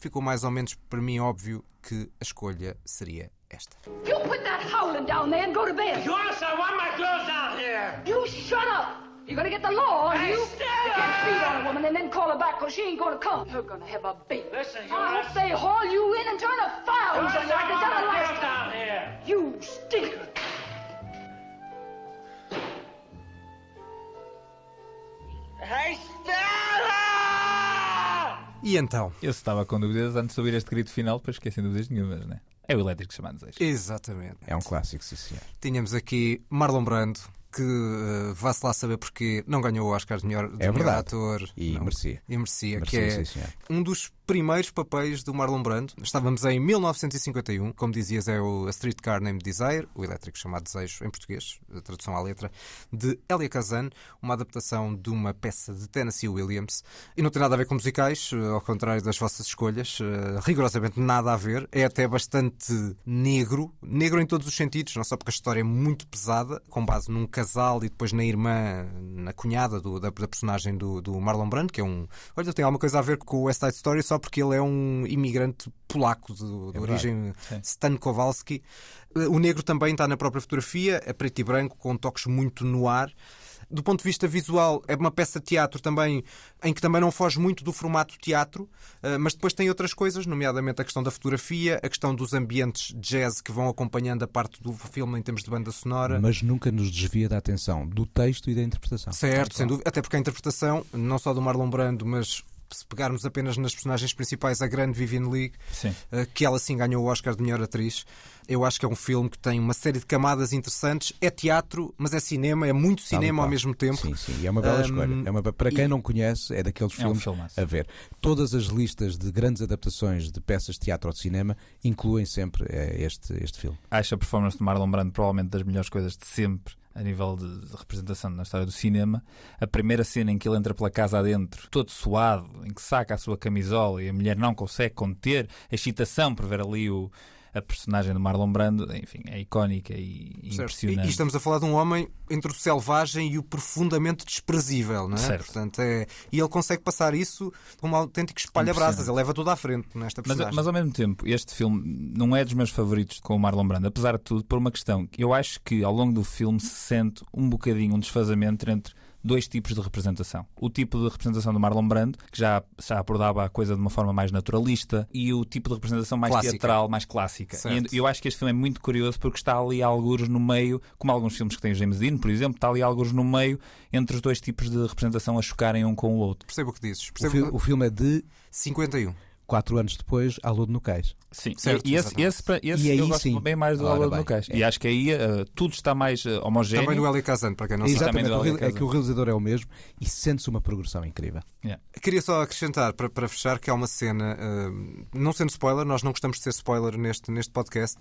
ficou mais ou menos para mim óbvio que a escolha seria esta. You put that howling down there and go to bed. Yours, I want my clothes down here. You shut up. You're gonna get the law on Hey, you. stop! You can't beat on a woman and then call her back because she ain't gonna come. You're gonna have a baby. Listen, I Yours. hope they haul you in and turn a file Yours, on I you like the last clothes time. down here. You stinker. Hey, Stella! E então? Eu estava com dúvidas antes de ouvir este grito final, depois esqueci dúvidas nenhumas, né? É o elétrico chamado desejo. Exatamente. É um clássico, sim, senhor. Tínhamos aqui Marlon Brando, que eh, vá-se lá saber porque não ganhou o Oscar de melhor, de É melhor ator. E Não. merecia. E merecia, Merecia, que é sim, um dos primeiros papéis do Marlon Brando. Estávamos em 1951, como dizias, é o A Streetcar Named Desire, o elétrico chamado Desejo em português, a tradução à letra, de Elia Kazan, uma adaptação de uma peça de Tennessee Williams. E não tem nada a ver com musicais, ao contrário das vossas escolhas, eh, rigorosamente nada a ver. É até bastante negro, negro em todos os sentidos, não só porque a história é muito pesada, com base num casal e depois na irmã, na cunhada do- da, da personagem do, do Marlon Brando, que é um. Olha, tem alguma coisa a ver com o West Side Story só porque ele é um imigrante polaco de, de verdade. origem Sim. Stan Kowalski. O negro também está na própria fotografia, é preto e branco, com toques muito no ar. Do ponto de vista visual, é uma peça de teatro também em que também não foge muito do formato teatro, eh, mas depois tem outras coisas, nomeadamente a questão da fotografia, a questão dos ambientes jazz que vão acompanhando a parte do filme em termos de banda sonora. Mas nunca nos desvia da atenção do texto e da interpretação. Certo, sem dúvida. Até porque a interpretação, não só do Marlon Brando, mas se pegarmos apenas nas personagens principais, a grande Vivian Leigh, Sim. eh, que ela sim ganhou o Oscar de melhor atriz. Eu acho que é um filme que tem uma série de camadas interessantes. É teatro, mas é cinema, é muito cinema ao mesmo tempo. Sim, sim. E é uma bela Hum, escolha. É uma... Para quem e- não conhece, é daqueles É um filmes a ver. Todas as listas de grandes adaptações de peças de teatro ou de cinema incluem sempre eh, este, este filme. Acho a performance de Marlon Brando provavelmente das melhores coisas de sempre a nível de, representação na história do cinema. A primeira cena em que ele entra pela casa adentro, todo suado, em que saca a sua camisola e a mulher não consegue conter a excitação por ver ali o, a personagem de Marlon Brando, enfim, é icónica e. E, impressionante. e estamos a falar de um homem entre o selvagem e o profundamente desprezível, não é? Certo. Portanto, é... E ele consegue passar isso como um autêntico espalha-brasas. Ele leva tudo à frente nesta Mas, personagem. mas ao mesmo tempo, este filme não é dos meus favoritos com o Marlon Brando, apesar de tudo, por uma questão que eu acho que ao longo do filme se sente um bocadinho um desfazamento entre dois tipos de representação. O tipo de representação do Marlon Brando, que já, já abordava a coisa de uma forma mais naturalista, e o tipo de representação mais Clássica. teatral, mais clássica. Certo. E eu acho que este filme é muito curioso porque está ali alguns no meio, como alguns filmes que tem o James Dean, por exemplo, está ali alguns no meio entre os dois tipos de representação a chocarem um com o outro. Percebo o que dizes. O, Percebo fi- o filme é de 51. Quatro anos depois, à Lua de Nucais. Sim, Certo, e esse, exatamente. esse, esse E aí eu gosto sim. bem mais do Ora Aula bem. no Cais. É. E acho que aí eh, tudo está mais eh, homogéneo. Também do Eli Kazan, para quem não sabe. Exatamente, real- Elia é que o realizador é o mesmo e sente-se uma progressão incrível. Yeah. Queria só acrescentar, para, para fechar, que há uma cena, hum, não sendo spoiler, nós não gostamos de ser spoiler neste, neste podcast,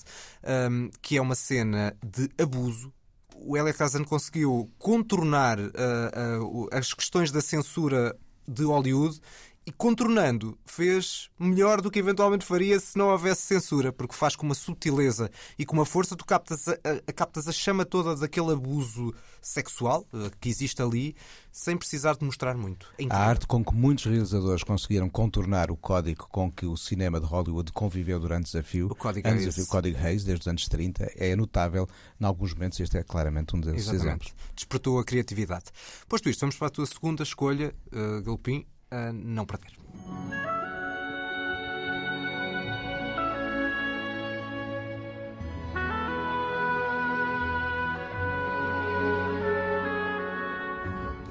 hum, que é uma cena de abuso. O Elia Kazan conseguiu contornar ah, o- as questões da censura de Hollywood e contornando, fez melhor do que eventualmente faria se não houvesse censura, porque faz com uma subtileza e com uma força, tu captas a, a- captas a chama toda daquele abuso sexual eh, que existe ali, sem precisar de mostrar muito. É A arte com que muitos realizadores conseguiram contornar o código com que o cinema de Hollywood conviveu durante o desafio, O Código antes desafio, o Código Hayes, desde os anos 30, é notável. Em alguns momentos, este é claramente um desses Exatamente. exemplos. Despertou a criatividade. Posto isto, vamos para a tua segunda escolha, uh, Galpim, a não perder.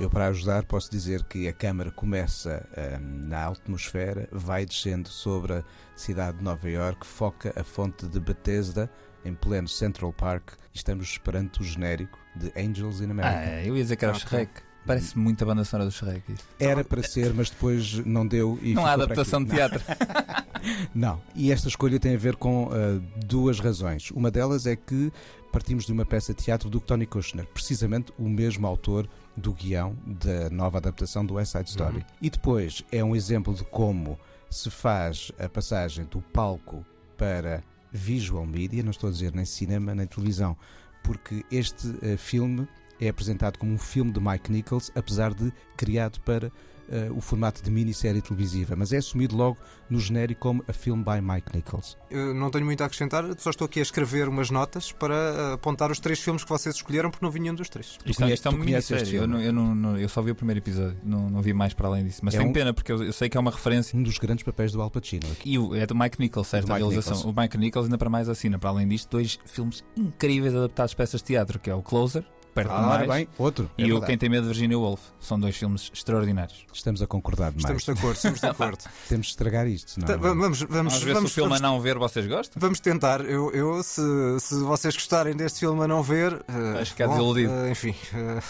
Eu, para ajudar, posso dizer que a câmara começa ahm, na atmosfera, vai descendo sobre a cidade de Nova York, foca a fonte de Bethesda em pleno Central Park e estamos perante o genérico de Angels in America. Ah, eu ia dizer que era o Ok. Shrek. Parece muito a banda sonora do Shrek. Isto. Era para ser, mas depois não deu e Não há adaptação de teatro. Não, e esta escolha tem a ver com ah, duas razões. Uma delas é que partimos de uma peça de teatro do Tony Kushner, precisamente o mesmo autor do guião da nova adaptação do West Side Story. Uhum. E depois é um exemplo de como se faz a passagem do palco para visual media, não estou a dizer nem cinema nem televisão, porque este ah, filme é apresentado como um filme de Mike Nichols, apesar de criado para ah, o formato de minissérie televisiva, mas é assumido logo no genérico como a film by Mike Nichols. Eu não tenho muito a acrescentar, só estou aqui a escrever umas notas para uh, apontar os três filmes que vocês escolheram, porque não vi nenhum dos três. Isto, conhe- isto é uma este minissérie. Eu, filme? não, eu, não, não- eu só vi o primeiro episódio. Não, não vi mais para além disso. Mas É tenho um- pena, porque eu, eu sei que é uma referência. Um dos grandes papéis do Al Pacino aqui. E o- é do Mike Nichols, certo? A Mike realização. Nichols. O Mike Nichols ainda para mais assina. Para além disto, dois filmes incríveis adaptados a peças de teatro, que é o Closer, perto Ah, demais, bem, outro. e é o verdade. Quem Tem Medo de Virginia Woolf. São dois filmes extraordinários. Estamos a concordar demais. Estamos de acordo, estamos de acordo. Temos de estragar isto. senão- Tá, vamos, vamos, Vamos ver vamos, se o filme vamos, a não ver vocês gostam. vamos tentar. Eu, eu se, se vocês gostarem deste filme a não ver, uh, Vais ficar bom, desiludido. uh, enfim, uh,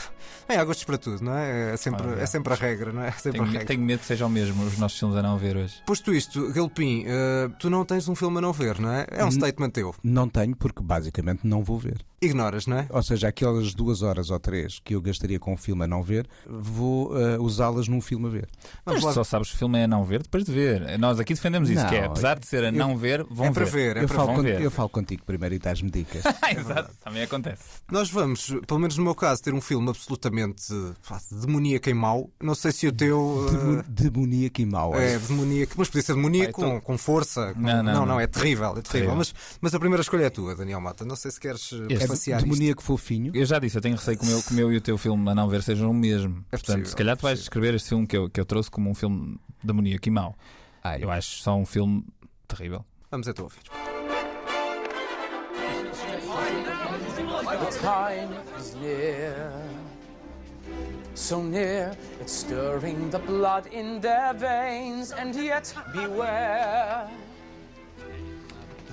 bem, há gostos para tudo, não é? É sempre, Ah, é. é sempre a regra, não é? É sempre Tenho, a regra. tenho medo que sejam mesmo os nossos filmes a não ver hoje. Posto isto, Galpim, uh, tu não tens um filme a não ver, não é? É um N- statement teu. Não tenho, porque basicamente não vou ver. Ignoras, não é? Ou seja, aquelas duas horas ou três que eu gastaria com um filme a não ver, vou ah, usá-las num filme a ver. Mas lá. só sabes que o filme é a não ver depois de ver. Nós aqui defendemos isso, Não, que é, apesar de ser a eu- não ver, vão É para ver. ver, é eu, para falo ver. eu falo contigo primeiro e dás-me dicas. Exato, também acontece. Nós vamos, pelo menos no meu caso, ter um filme absolutamente pá, demoníaco e mau. Não sei se o teu. uh, Demo- Demoníaco e mau. É demoníaco, mas podia ser demoníaco Pai, com, então- com força. com- Não, não, não, não. é terrível, é terrível. Terrível. Mas, mas a primeira escolha é tua, Daniel Mata. Não sei se queres uh, Este Passear de- isto. demoníaco fofinho. Eu já disse, eu tenho receio que o meu, que o meu e o teu filme a não ver sejam o mesmo. É Portanto, possível, se calhar é tu vais possível. descrever este filme que eu, que eu trouxe como um filme demoníaco e mau. Ai, Eu acho só um filme terrível. Vamos então ouvir. The time is near. So near, it's stirring the blood in their veins, and yet beware.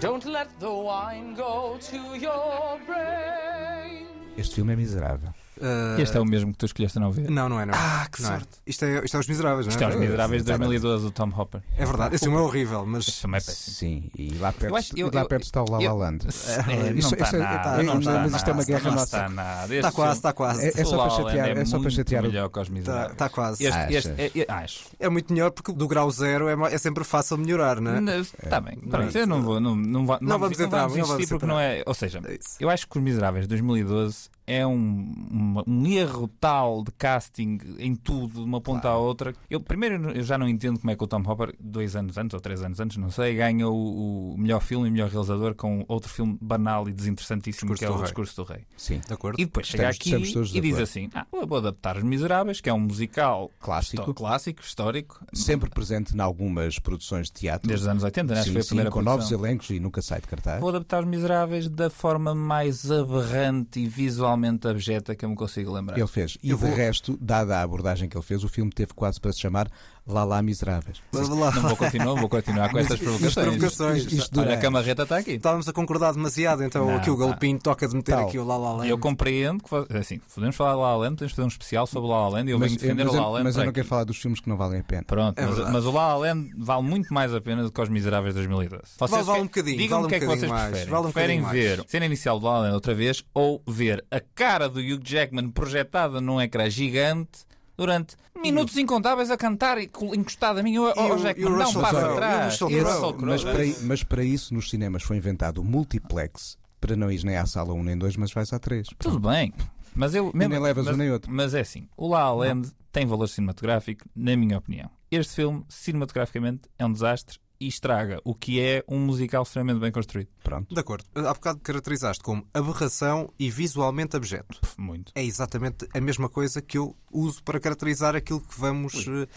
Don't let the wine go to your brain. Este filme é miserável. Uh, Este é o mesmo que tu escolheste a não ver. Não, não é, não. é. Ah, que Não é. sorte. Isto, é, isto é Os Miseráveis, não é? Isto é Os Miseráveis de Exatamente. 2012 do Tom Hopper. É verdade, esse filme é horrível, mas. filme é péssimo. Sim, e lá perto, Eu acho- eu- e lá eu- perto está o La La eu- Land. É, não está é- nada, não mas está isto é uma guerra não nossa. está nada. Está quase, está quase. É- é só para chatear- é é só para chatear melhor que os Miseráveis. está quase. É- é- acho. É muito melhor porque do grau zero é, é sempre fácil melhorar, não é? Está bem. É eu não vou. Não, não, va- Não vamos entrar, não insistir vamos porque entrar. não é. Ou seja, É eu acho que Os Miseráveis de 2012 é um, uma- um erro tal de casting em tudo, de uma ponta à outra. Eu, primeiro, eu já não entendo como é que o Tom Hopper, dois anos antes ou três anos antes, não sei, ganha o, o melhor filme e melhor realizador com outro filme banal e desinteressantíssimo que é o Rei. Discurso do Rei. Sim. De acordo? E depois chega aqui e diz assim: ah, vou adaptar Os Miseráveis, que é um musical Clássico. histó- clássico histórico, Sempre presente em algumas produções de teatro. desde os anos 80, né? Sim, foi a sim, primeira com novos produção. elencos e nunca sai de cartaz. Vou adaptar Os Miseráveis da forma mais aberrante e visualmente abjeta que eu me consigo lembrar. Ele fez. E Eu de vou- resto, dada a abordagem que ele fez, o filme teve quase para se chamar Lá Lá Miseráveis. Lá, lá. Não vou continuar, vou continuar com estas provocações. provocações. Isto- isto Olha, a camarreta está aqui. Estávamos a concordar demasiado, então Não, aqui o. Galpim toca de meter Tal. aqui o La La Land. Eu compreendo que assim, podemos falar de La La Land, podemos fazer um especial sobre o La La Land e eu venho defender mas o La eu- La Land mas eu não quero aqui. falar dos filmes que não valem a pena. Pronto, É mas, mas o La La Land vale muito mais a pena do que os Miseráveis de 2012. Vocês vale que- um bocadinho, Digam-me vale o que é que um vocês bocadinho mais, preferem. vale um preferem ver mais. cena inicial do La La Land outra vez ou ver a cara do Hugh Jackman projetada num ecrã gigante durante minutos incontáveis a cantar e encostado a mim. Oh, o- Jackman, e o dá um Russell passo Crowe? atrás. E Russell E? Mas para, i- mas para isso nos cinemas foi inventado o multiplex para não ir nem à sala 1 nem 2, mas vais à 3. Tudo bem. Mas eu nem levas mas, um nem outro. Mas é assim, o La La Land tem valor cinematográfico, na minha opinião. Este filme, cinematograficamente, é um desastre e estraga o que é um musical extremamente bem construído. Pronto. De acordo. Há bocado caracterizaste como aberração e visualmente abjeto. Muito. É exatamente a mesma coisa que eu uso para caracterizar aquilo que vamos. eh,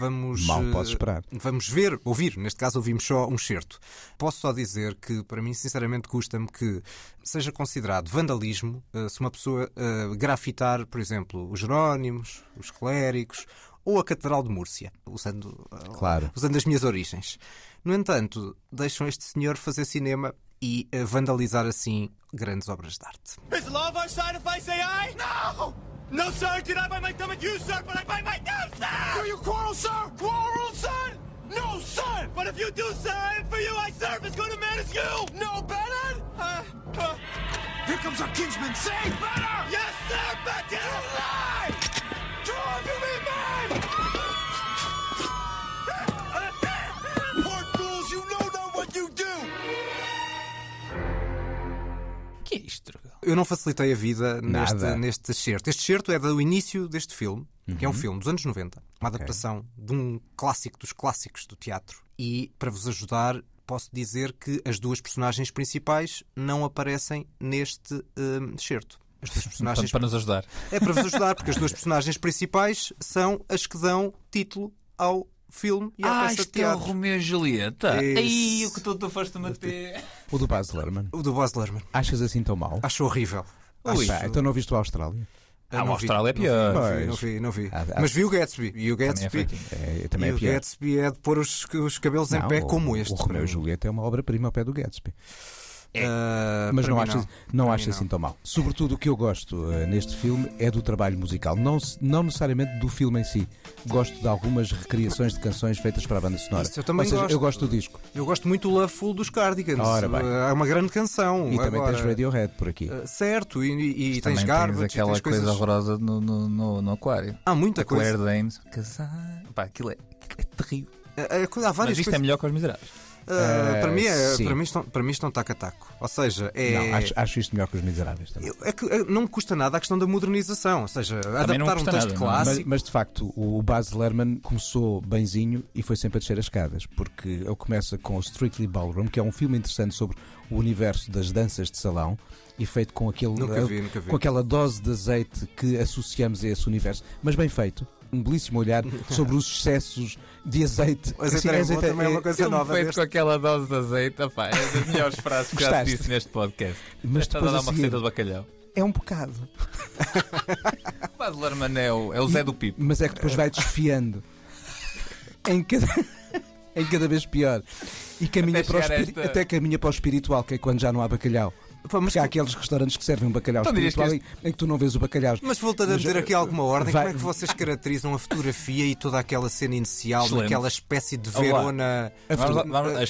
Vamos, Mal eh, posso esperar. Vamos ver, ouvir. Neste caso, ouvimos só um certo. Posso só dizer que, para mim, sinceramente, custa-me que seja considerado vandalismo eh, se uma pessoa grafitar, por exemplo, os Jerónimos, os clérigos ou a Catedral de Múrcia, usando, Claro. usando as minhas origens. No entanto, deixam este senhor fazer cinema e eh, vandalizar assim grandes obras de arte. Is of our side if I say I? No! No, sir! Did I bite my thumb at you, sir? But I bite my thumb, sir! Do you quarrel, sir? Quarrel, son? No, son! But if you do, sir, and for you I serve as good a man as you! No, better? Uh, uh. Here comes our kinsman. Say better! Yes, sir, better! Eu não facilitei a vida neste, Nada. neste certo. Este certo é do início deste filme, que é um Uhum. filme dos anos 90, uma adaptação de um clássico dos clássicos do teatro. E, para vos ajudar, posso dizer que as duas personagens principais não aparecem neste hum, certo. As duas personagens. Para, para nos ajudar. É para vos ajudar, porque as duas personagens principais são as que dão título ao filme e à Ah, peça de isto é o teatro. Romeu e Julieta. Aí, o que tu te foste meter. O do Baz Luhrmann. O do Baz Luhrmann. Achas assim tão mal? Acho horrível. Ui, Acho- pá, então não viste o Austrália? Ah, o vi, Austrália é não vi, pior. Não vi, não vi, não vi. Ah, ah. Mas vi o Gatsby. E o Também é Gatsby. É, também e é o pior. Gatsby é de pôr os, os cabelos em Não, pé o- como este. O Romeu e Julieta é uma obra-prima ao pé do Gatsby. Ah, Mas para não acho, não. não acho assim não. tão mal. Sobretudo o que eu gosto eh, neste filme é do trabalho musical. Não, não necessariamente do filme em si. Gosto de algumas recriações de canções feitas para a banda sonora. Isso eu também Ou seja, gosto. eu gosto do disco. Eu gosto muito do Loveful dos Cardigans. Ora bem. É uma grande canção. E também Agora, tens Radiohead por aqui. ah, Certo, e, e- e tens Também Garbage, tens aquela tens coisa coisas... horrorosa no, no, no, no aquário. Há muita A Claire coisa. Danes. Casar. Pá, aquilo é, é terrível. Há várias Mas isto é coisas. melhor que os miseráveis. Ah, Eh, para, mim é, sim. para, mim estão, para mim estão taco a taco. Ou seja, é. Não, acho, acho isto melhor que os Miseráveis também. É que, é, não me custa nada a questão da modernização, ou seja, não adaptar um texto nada. Mas, clássico. mas, de facto, o Baz Luhrmann começou benzinho e foi sempre a descer as escadas, porque ele começa com o Strictly Ballroom, que é um filme interessante sobre o universo das danças de salão e feito com, aquele, nunca vi. com aquela dose de azeite que associamos a esse universo, mas bem feito. Um belíssimo olhar sobre os excessos de azeite. O azeite Assim, azeite também é uma coisa Filme nova. feito deste. com aquela dose de azeite, opá, é das melhores frases que já disse neste podcast. Mas Está a dar uma seguir- receita de bacalhau. É um bocado. Baz Luhrmann é o, é o Zé do Pipo. Mas é que depois vai desfiando em cada, em cada vez pior. E caminha Até para o esta- até caminha para o espiritual, que é quando já não há bacalhau. Pá, mas, Porque há aqueles restaurantes que servem um bacalhau Então dirias que espiritual em, que tu não vês o bacalhau. mas voltando a Mas, meter aqui alguma ordem, vai- como é que vocês caracterizam a fotografia e toda aquela cena inicial Excelente. daquela espécie de. Verona. A, foto-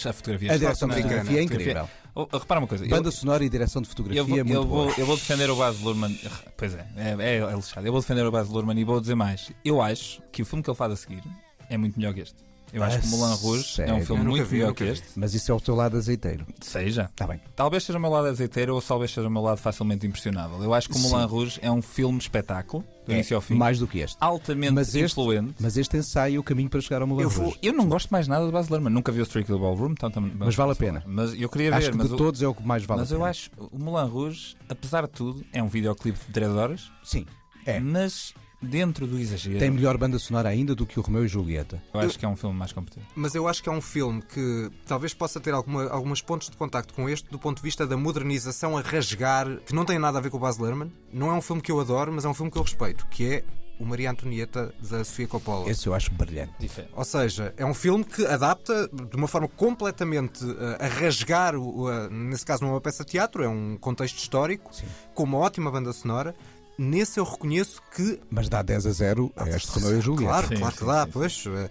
a fotografia. a direção de fotografia é a incrível. Oh, repara uma coisa. eu- Banda sonora e direção de fotografia Eu vou, é muito eu, vou, boa. eu vou defender o Baz Luhrmann. Pois é, é, é, é lixado. Eu vou defender o Baz Luhrmann e vou dizer mais. Eu acho que o filme que ele faz a seguir é muito melhor que este. Eu acho que o Moulin Rouge é sério? um filme Eu nunca muito vi, melhor nunca que vi. este. Mas isso é o teu lado azeiteiro. Seja. Está bem. Talvez seja o meu lado azeiteiro ou talvez seja o meu lado facilmente impressionável. Eu acho que o. Moulin Rouge é um filme espetáculo, do É, início ao fim, mais do que este. altamente Mas este- influente. Mas este ensaio o caminho para chegar ao Moulin Eu, Rouge. eu não gosto mais nada de Baz Luhrmann. Nunca vi o Strictly Ballroom. Então, tam- Mas vale a pena. Mas eu queria Acho ver. que mas de o- todos é o que mais vale mas a eu pena. acho o Moulin Rouge, apesar de tudo, é um videoclipe de 3 horas, Sim, é. mas dentro do exagero, Tem melhor banda sonora ainda do que o Romeu e Julieta. eu acho que é um filme mais competente. Mas eu acho que é um filme que talvez possa ter alguma, alguns pontos de contacto com este do ponto de vista da modernização a rasgar, que não tem nada a ver com o Baz Luhrmann. Não é um filme que eu adoro, mas é um filme que eu respeito, que é o Maria Antonieta da Sofia Coppola. Esse eu acho brilhante. Diferente. Ou seja, é um filme que adapta de uma forma completamente eh, a rasgar, o, a- nesse caso não é uma peça de teatro, é um contexto histórico, Sim. com uma ótima banda sonora nesse eu reconheço que Mas dá 10 a 0 a este Romeu e Julieta. Claro, Sim, claro sim, que dá, sim, pois. Uh, uh,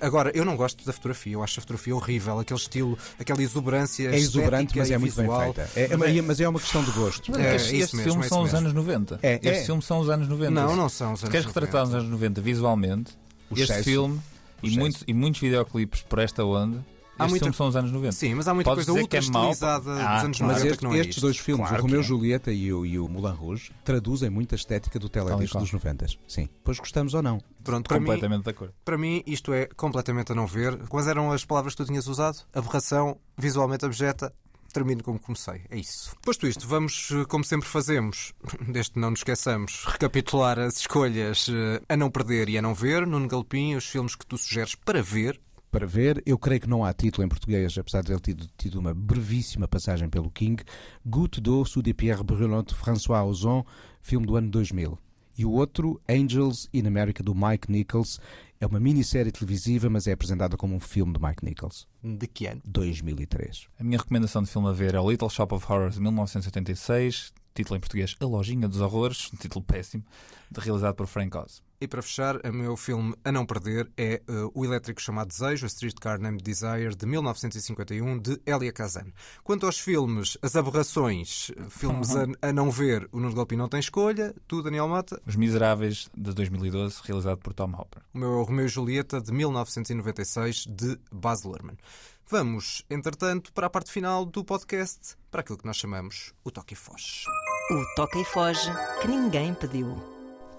agora, eu não gosto da fotografia, eu acho a fotografia horrível, aquele estilo, aquela exuberância. É exuberante, mas é muito bem visual. feita. É, é- mas é uma questão de gosto. Mas É, estes, isso estes mesmo, filmes é são os anos 90. É, estes é. filmes são os anos 90. Não, não são os Se anos queres retratar os 90. anos 90 visualmente, O este excesso. filme O e excesso. muitos, e muitos videoclipes por esta onda, Há muita- filmes são os anos 90. Sim, mas há muita Podes coisa ultra é estilizada Ah, dos anos claro. 90 Mas que não é estes isto. dois filmes, Claro o Romeu e é. Julieta e o, e o Moulin Rouge, traduzem muita estética do teledisco dos 90. Sim. Pois gostamos ou não. Pronto, para mim, Completamente de acordo. para mim isto é completamente a não ver. Quais eram as palavras que tu tinhas usado? Aberração, visualmente abjeta. Termino como comecei. É isso. Posto isto, vamos, eh, como sempre fazemos, desde que não nos esqueçamos, recapitular as escolhas eh, a não perder e a não ver. Nuno Galpim, os filmes que tu sugeres para ver. Para ver, eu creio que não há título em português, apesar de ele ter tido uma brevíssima passagem pelo King. Goutte d'eau sous des pierres brûlantes, François Ozon, filme do ano 2000. E o outro, Angels in America, do Mike Nichols. É uma minissérie televisiva, mas é apresentada como um filme de Mike Nichols. De que ano? 2003. A minha recomendação de filme a ver é o Little Shop of Horrors de 1986, título em português A Lojinha dos Horrores, um título péssimo, de- realizado por Frank Oz. E para fechar, o meu filme a não perder é eh, O Elétrico Chamado Desejo, A Streetcar Named Desire, de 1951, de Elia Kazan. Quanto aos filmes, as aberrações, eh, filmes a, a não ver, o Nuno Galpim não tem escolha. Tu, Daniel Mata, Os Miseráveis, de 2012, realizado por Tom Hopper. o meu é o Romeu e Julieta, de 1996, de Baz Luhrmann. Vamos, entretanto, para a parte final do podcast, para aquilo que nós chamamos o Toque e Foz. O toca e foge que ninguém pediu.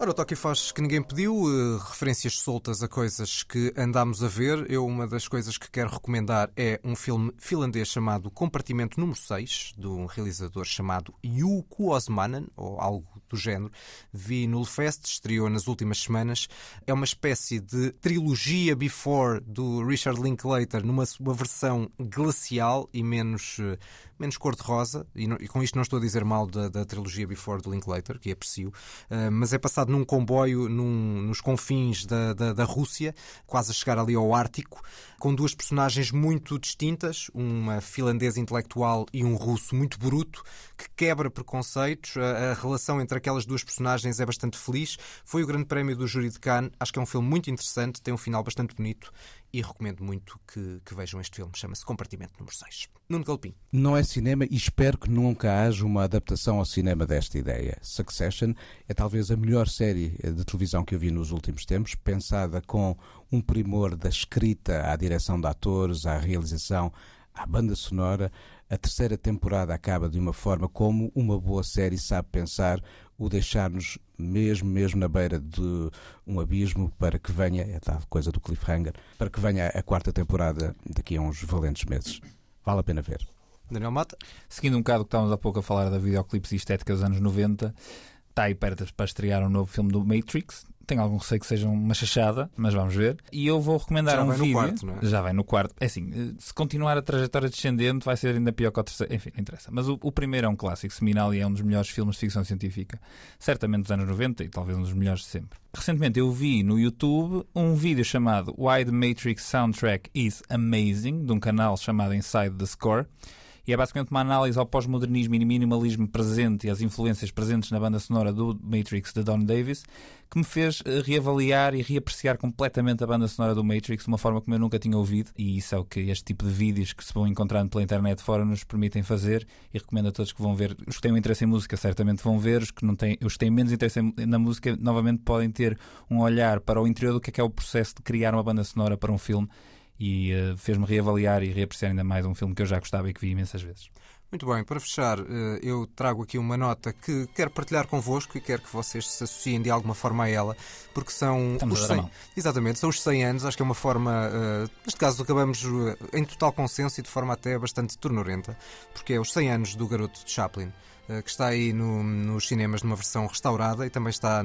Ora, o Toque Foz que ninguém pediu, eh, referências soltas a coisas que andámos a ver. Eu, uma das coisas que quero recomendar é um filme finlandês chamado Compartimento Número 6, de um realizador chamado Juku Osmanen, ou algo do género. Vi no Lefest, estreou nas últimas semanas. É uma espécie de trilogia Before do Richard Linklater, numa uma versão glacial e menos, eh, menos cor-de-rosa. E, e com isto não estou a dizer mal da, da trilogia Before do Linklater, que aprecio, eh, mas é passado num comboio num- nos confins da, da, da Rússia, quase a chegar ali ao Ártico, com duas personagens muito distintas, uma finlandesa intelectual e um russo muito bruto, que quebra preconceitos. A, a relação entre aquelas duas personagens é bastante feliz. Foi o grande prémio do Júri de Cannes. Acho que é um filme muito interessante, tem um final bastante bonito e recomendo muito que, que vejam este filme. Chama-se Compartimento número 6. Nuno Galpim. Não é cinema e espero que nunca haja uma adaptação ao cinema desta ideia. Succession é talvez a melhor série de televisão que eu vi nos últimos tempos, pensada com um primor da escrita à direção de atores, à realização, à banda sonora. A terceira temporada acaba de uma forma como uma boa série sabe pensar o deixar-nos mesmo, mesmo na beira de um abismo para que venha, é tal coisa do cliffhanger, para que venha a quarta temporada daqui a uns valentes meses. Vale a pena ver. Daniel Mata. Seguindo um bocado o que estávamos há pouco a falar da videoclipes e estética dos anos 90, está aí perto para estrear um novo filme do Matrix. Tenho algum receio que seja uma chachada, mas vamos ver. E eu vou recomendar Já um vai no vídeo. quarto, não é? Já vai no quarto. É assim, eh, se continuar a trajetória descendente, vai ser ainda pior que o terceiro. Enfim, não interessa. Mas o, o primeiro é um clássico seminal e é um dos melhores filmes de ficção científica, certamente dos anos 90 e talvez um dos melhores de sempre. Recentemente eu vi no YouTube um vídeo chamado Why the Matrix Soundtrack is Amazing, de um canal chamado Inside the Score. E é basicamente uma análise ao pós-modernismo e minimalismo presente e às influências presentes na banda sonora do Matrix de Don Davis, que me fez eh, reavaliar e reapreciar completamente a banda sonora do Matrix de uma forma como eu nunca tinha ouvido. E isso é o que este tipo de vídeos que se vão encontrando pela internet fora nos permitem fazer. E recomendo a todos que vão ver. Os que têm um interesse em música certamente vão ver, os que, não têm, os que têm menos interesse na música novamente podem ter um olhar para o interior do que é, que é o processo de criar uma banda sonora para um filme e eh, fez-me reavaliar e reapreciar ainda mais um filme que eu já gostava e que vi imensas vezes. Muito bem, para fechar, eh, eu trago aqui uma nota que quero partilhar convosco e quero que vocês se associem de alguma forma a ela, porque são Estamos os a dar a 100, mão. exatamente, são os 100 anos, acho que é uma forma, eh, neste caso acabamos em total consenso e de forma até bastante tornurenta, porque é os 100 anos do garoto de Chaplin. Eh, Que está aí no- nos cinemas numa versão restaurada e também está,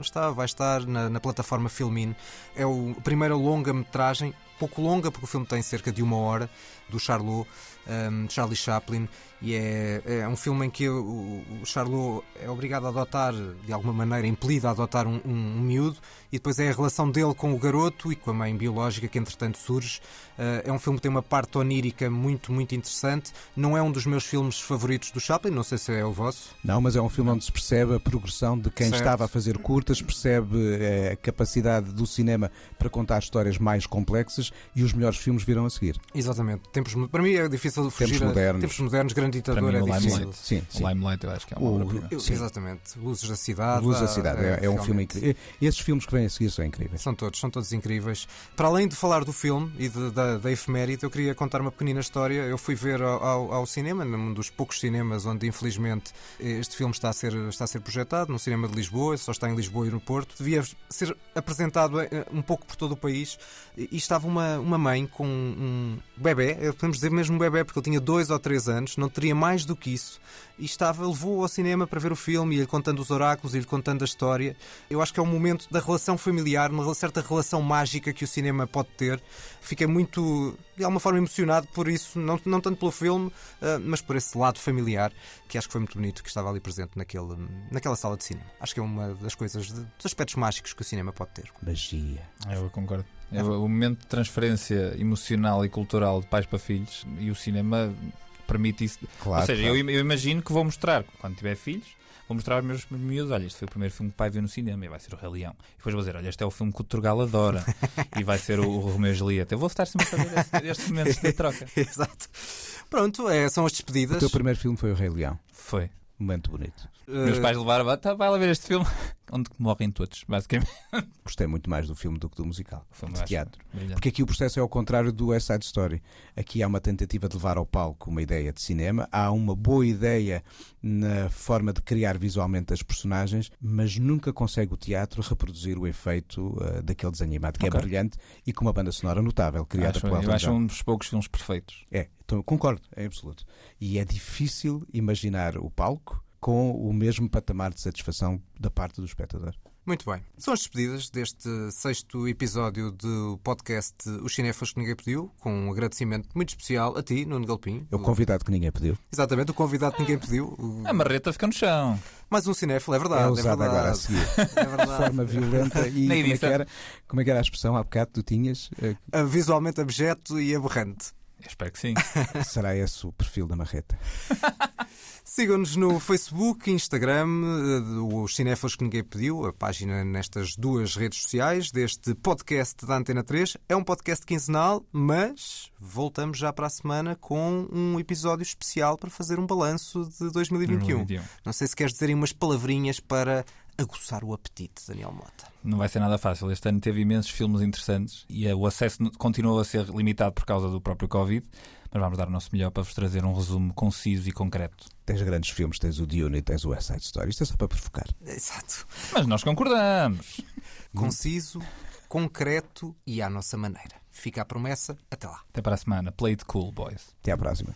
está vai estar na, na plataforma Filmin. É o primeira longa-metragem, pouco longa, porque o filme tem cerca de uma hora, do Charlot, um, Charlie Chaplin, e é, é um filme em que o, o Charlot é obrigado a adotar, de alguma maneira, impelido a adotar um, um, um miúdo, e depois é a relação dele com o garoto e com a mãe biológica que entretanto surge. Uh, é um filme que tem uma parte onírica muito, muito interessante. Não é um dos meus filmes favoritos do Chaplin, não sei se é o vosso. Não, mas é um filme onde se percebe a progressão de quem Certo. estava a fazer curtas, percebe eh, a capacidade do cinema para contar histórias mais complexas e os melhores filmes virão a seguir. Exatamente. Tempos, para mim é difícil fugir a- modernos. tempos modernos, Para ditador mim, é difícil. Limelight. Sim, sim. O Limelight eu acho que é uma O- obra-prima. Eu-. Exatamente. Luzes da Cidade. Luz da Cidade é, é um filme incrível. Esses filmes que vêm a seguir são incríveis. São todos, são todos incríveis. Para além de falar do filme e de- da, da efeméride, eu queria contar uma pequenina história. Eu fui ver ao, ao- ao cinema, num dos poucos cinemas onde, infelizmente, este filme está a, ser, está a ser projetado, no cinema de Lisboa, só está em Lisboa e no Porto. Devia ser apresentado eh, um pouco por todo o país. E estava uma, uma mãe com um bebê, podemos dizer mesmo um bebê, porque ele tinha dois ou três anos, não teria mais do que isso. E estava, levou ao cinema para ver o filme, e lhe contando os oráculos, e lhe contando a história. Eu acho que é um momento da relação familiar, uma certa relação mágica que o cinema pode ter. Fiquei muito, de alguma forma, emocionado por isso, não, não tanto pelo filme, ah, mas por esse lado familiar, que acho que foi muito bonito que estava ali presente naquele, naquela sala de cinema. Acho que é uma das coisas, de- dos aspectos mágicos que o cinema pode ter. Magia. Eu concordo. É o momento de transferência emocional e cultural de pais para filhos e o cinema permite isso. Claro, Ou seja, claro. eu, eu imagino que vou mostrar, quando tiver filhos, vou mostrar aos meus miúdos: olha, este foi o primeiro filme que o pai viu no cinema e vai ser o Rei Leão. E depois vou dizer: olha, este é o filme que o Turgal adora e vai ser o, o Romeu e Julieta. Eu vou estar sempre a fazer estes, estes momentos de troca. Exato. Pronto, é, são as O despedidas. teu primeiro filme foi O Rei Leão. Foi. Momento bonito. Meus Ah, pais levaram, tá, vai lá ver este filme, onde morrem todos, basicamente. Gostei muito mais do filme do que do musical. Filme de teatro. brilhante. Porque aqui o processo é ao contrário do West Side Story. Aqui há uma tentativa de levar ao palco uma ideia de cinema, há uma boa ideia na forma de criar visualmente as personagens, mas nunca consegue o teatro reproduzir o efeito ah, daquele desenho animado, que Ok. é brilhante e com uma banda sonora notável, criada Acho, pelo eu acho um dos poucos filmes perfeitos. É, então, concordo, é absoluto. E é difícil imaginar o palco com o mesmo patamar de satisfação da parte do espectador. Muito bem. São as despedidas deste sexto episódio do podcast Os Cinefas que Ninguém Pediu, com um agradecimento muito especial a ti, Nuno Galpim. É o convidado que ninguém pediu. Exatamente, o convidado que ninguém pediu. O- A marreta fica no chão. Mais um cinéfilo, é verdade. é usado verdade. agora a seguir. É De verdade. forma violenta. E como é, que era, como é que era a expressão há bocado que tu tinhas? Eh, Visualmente abjeto e aberrante. Eu espero que sim. Será esse o perfil da marreta? Sigam-nos no Facebook, Instagram, eh, os Cinéfilos que Ninguém Pediu, a página nestas duas redes sociais deste podcast da Antena 3. É um podcast quinzenal, mas voltamos já para a semana com um episódio especial para fazer um balanço de 2021. 2021. Não sei se queres dizer umas palavrinhas para aguçar o apetite, Daniel Mota. Não vai ser nada fácil. Este ano teve imensos filmes interessantes e o acesso continuou a ser limitado por causa do próprio Covid. Mas vamos dar o nosso melhor para vos trazer um resumo conciso e concreto. Tens grandes filmes, tens o Dune e tens o West Side Story. Isto é só para provocar. Exato. Mas nós concordamos. Conciso, concreto e à nossa maneira. Fica a promessa. Até lá. Até para a semana. Play it cool, boys. Até à próxima.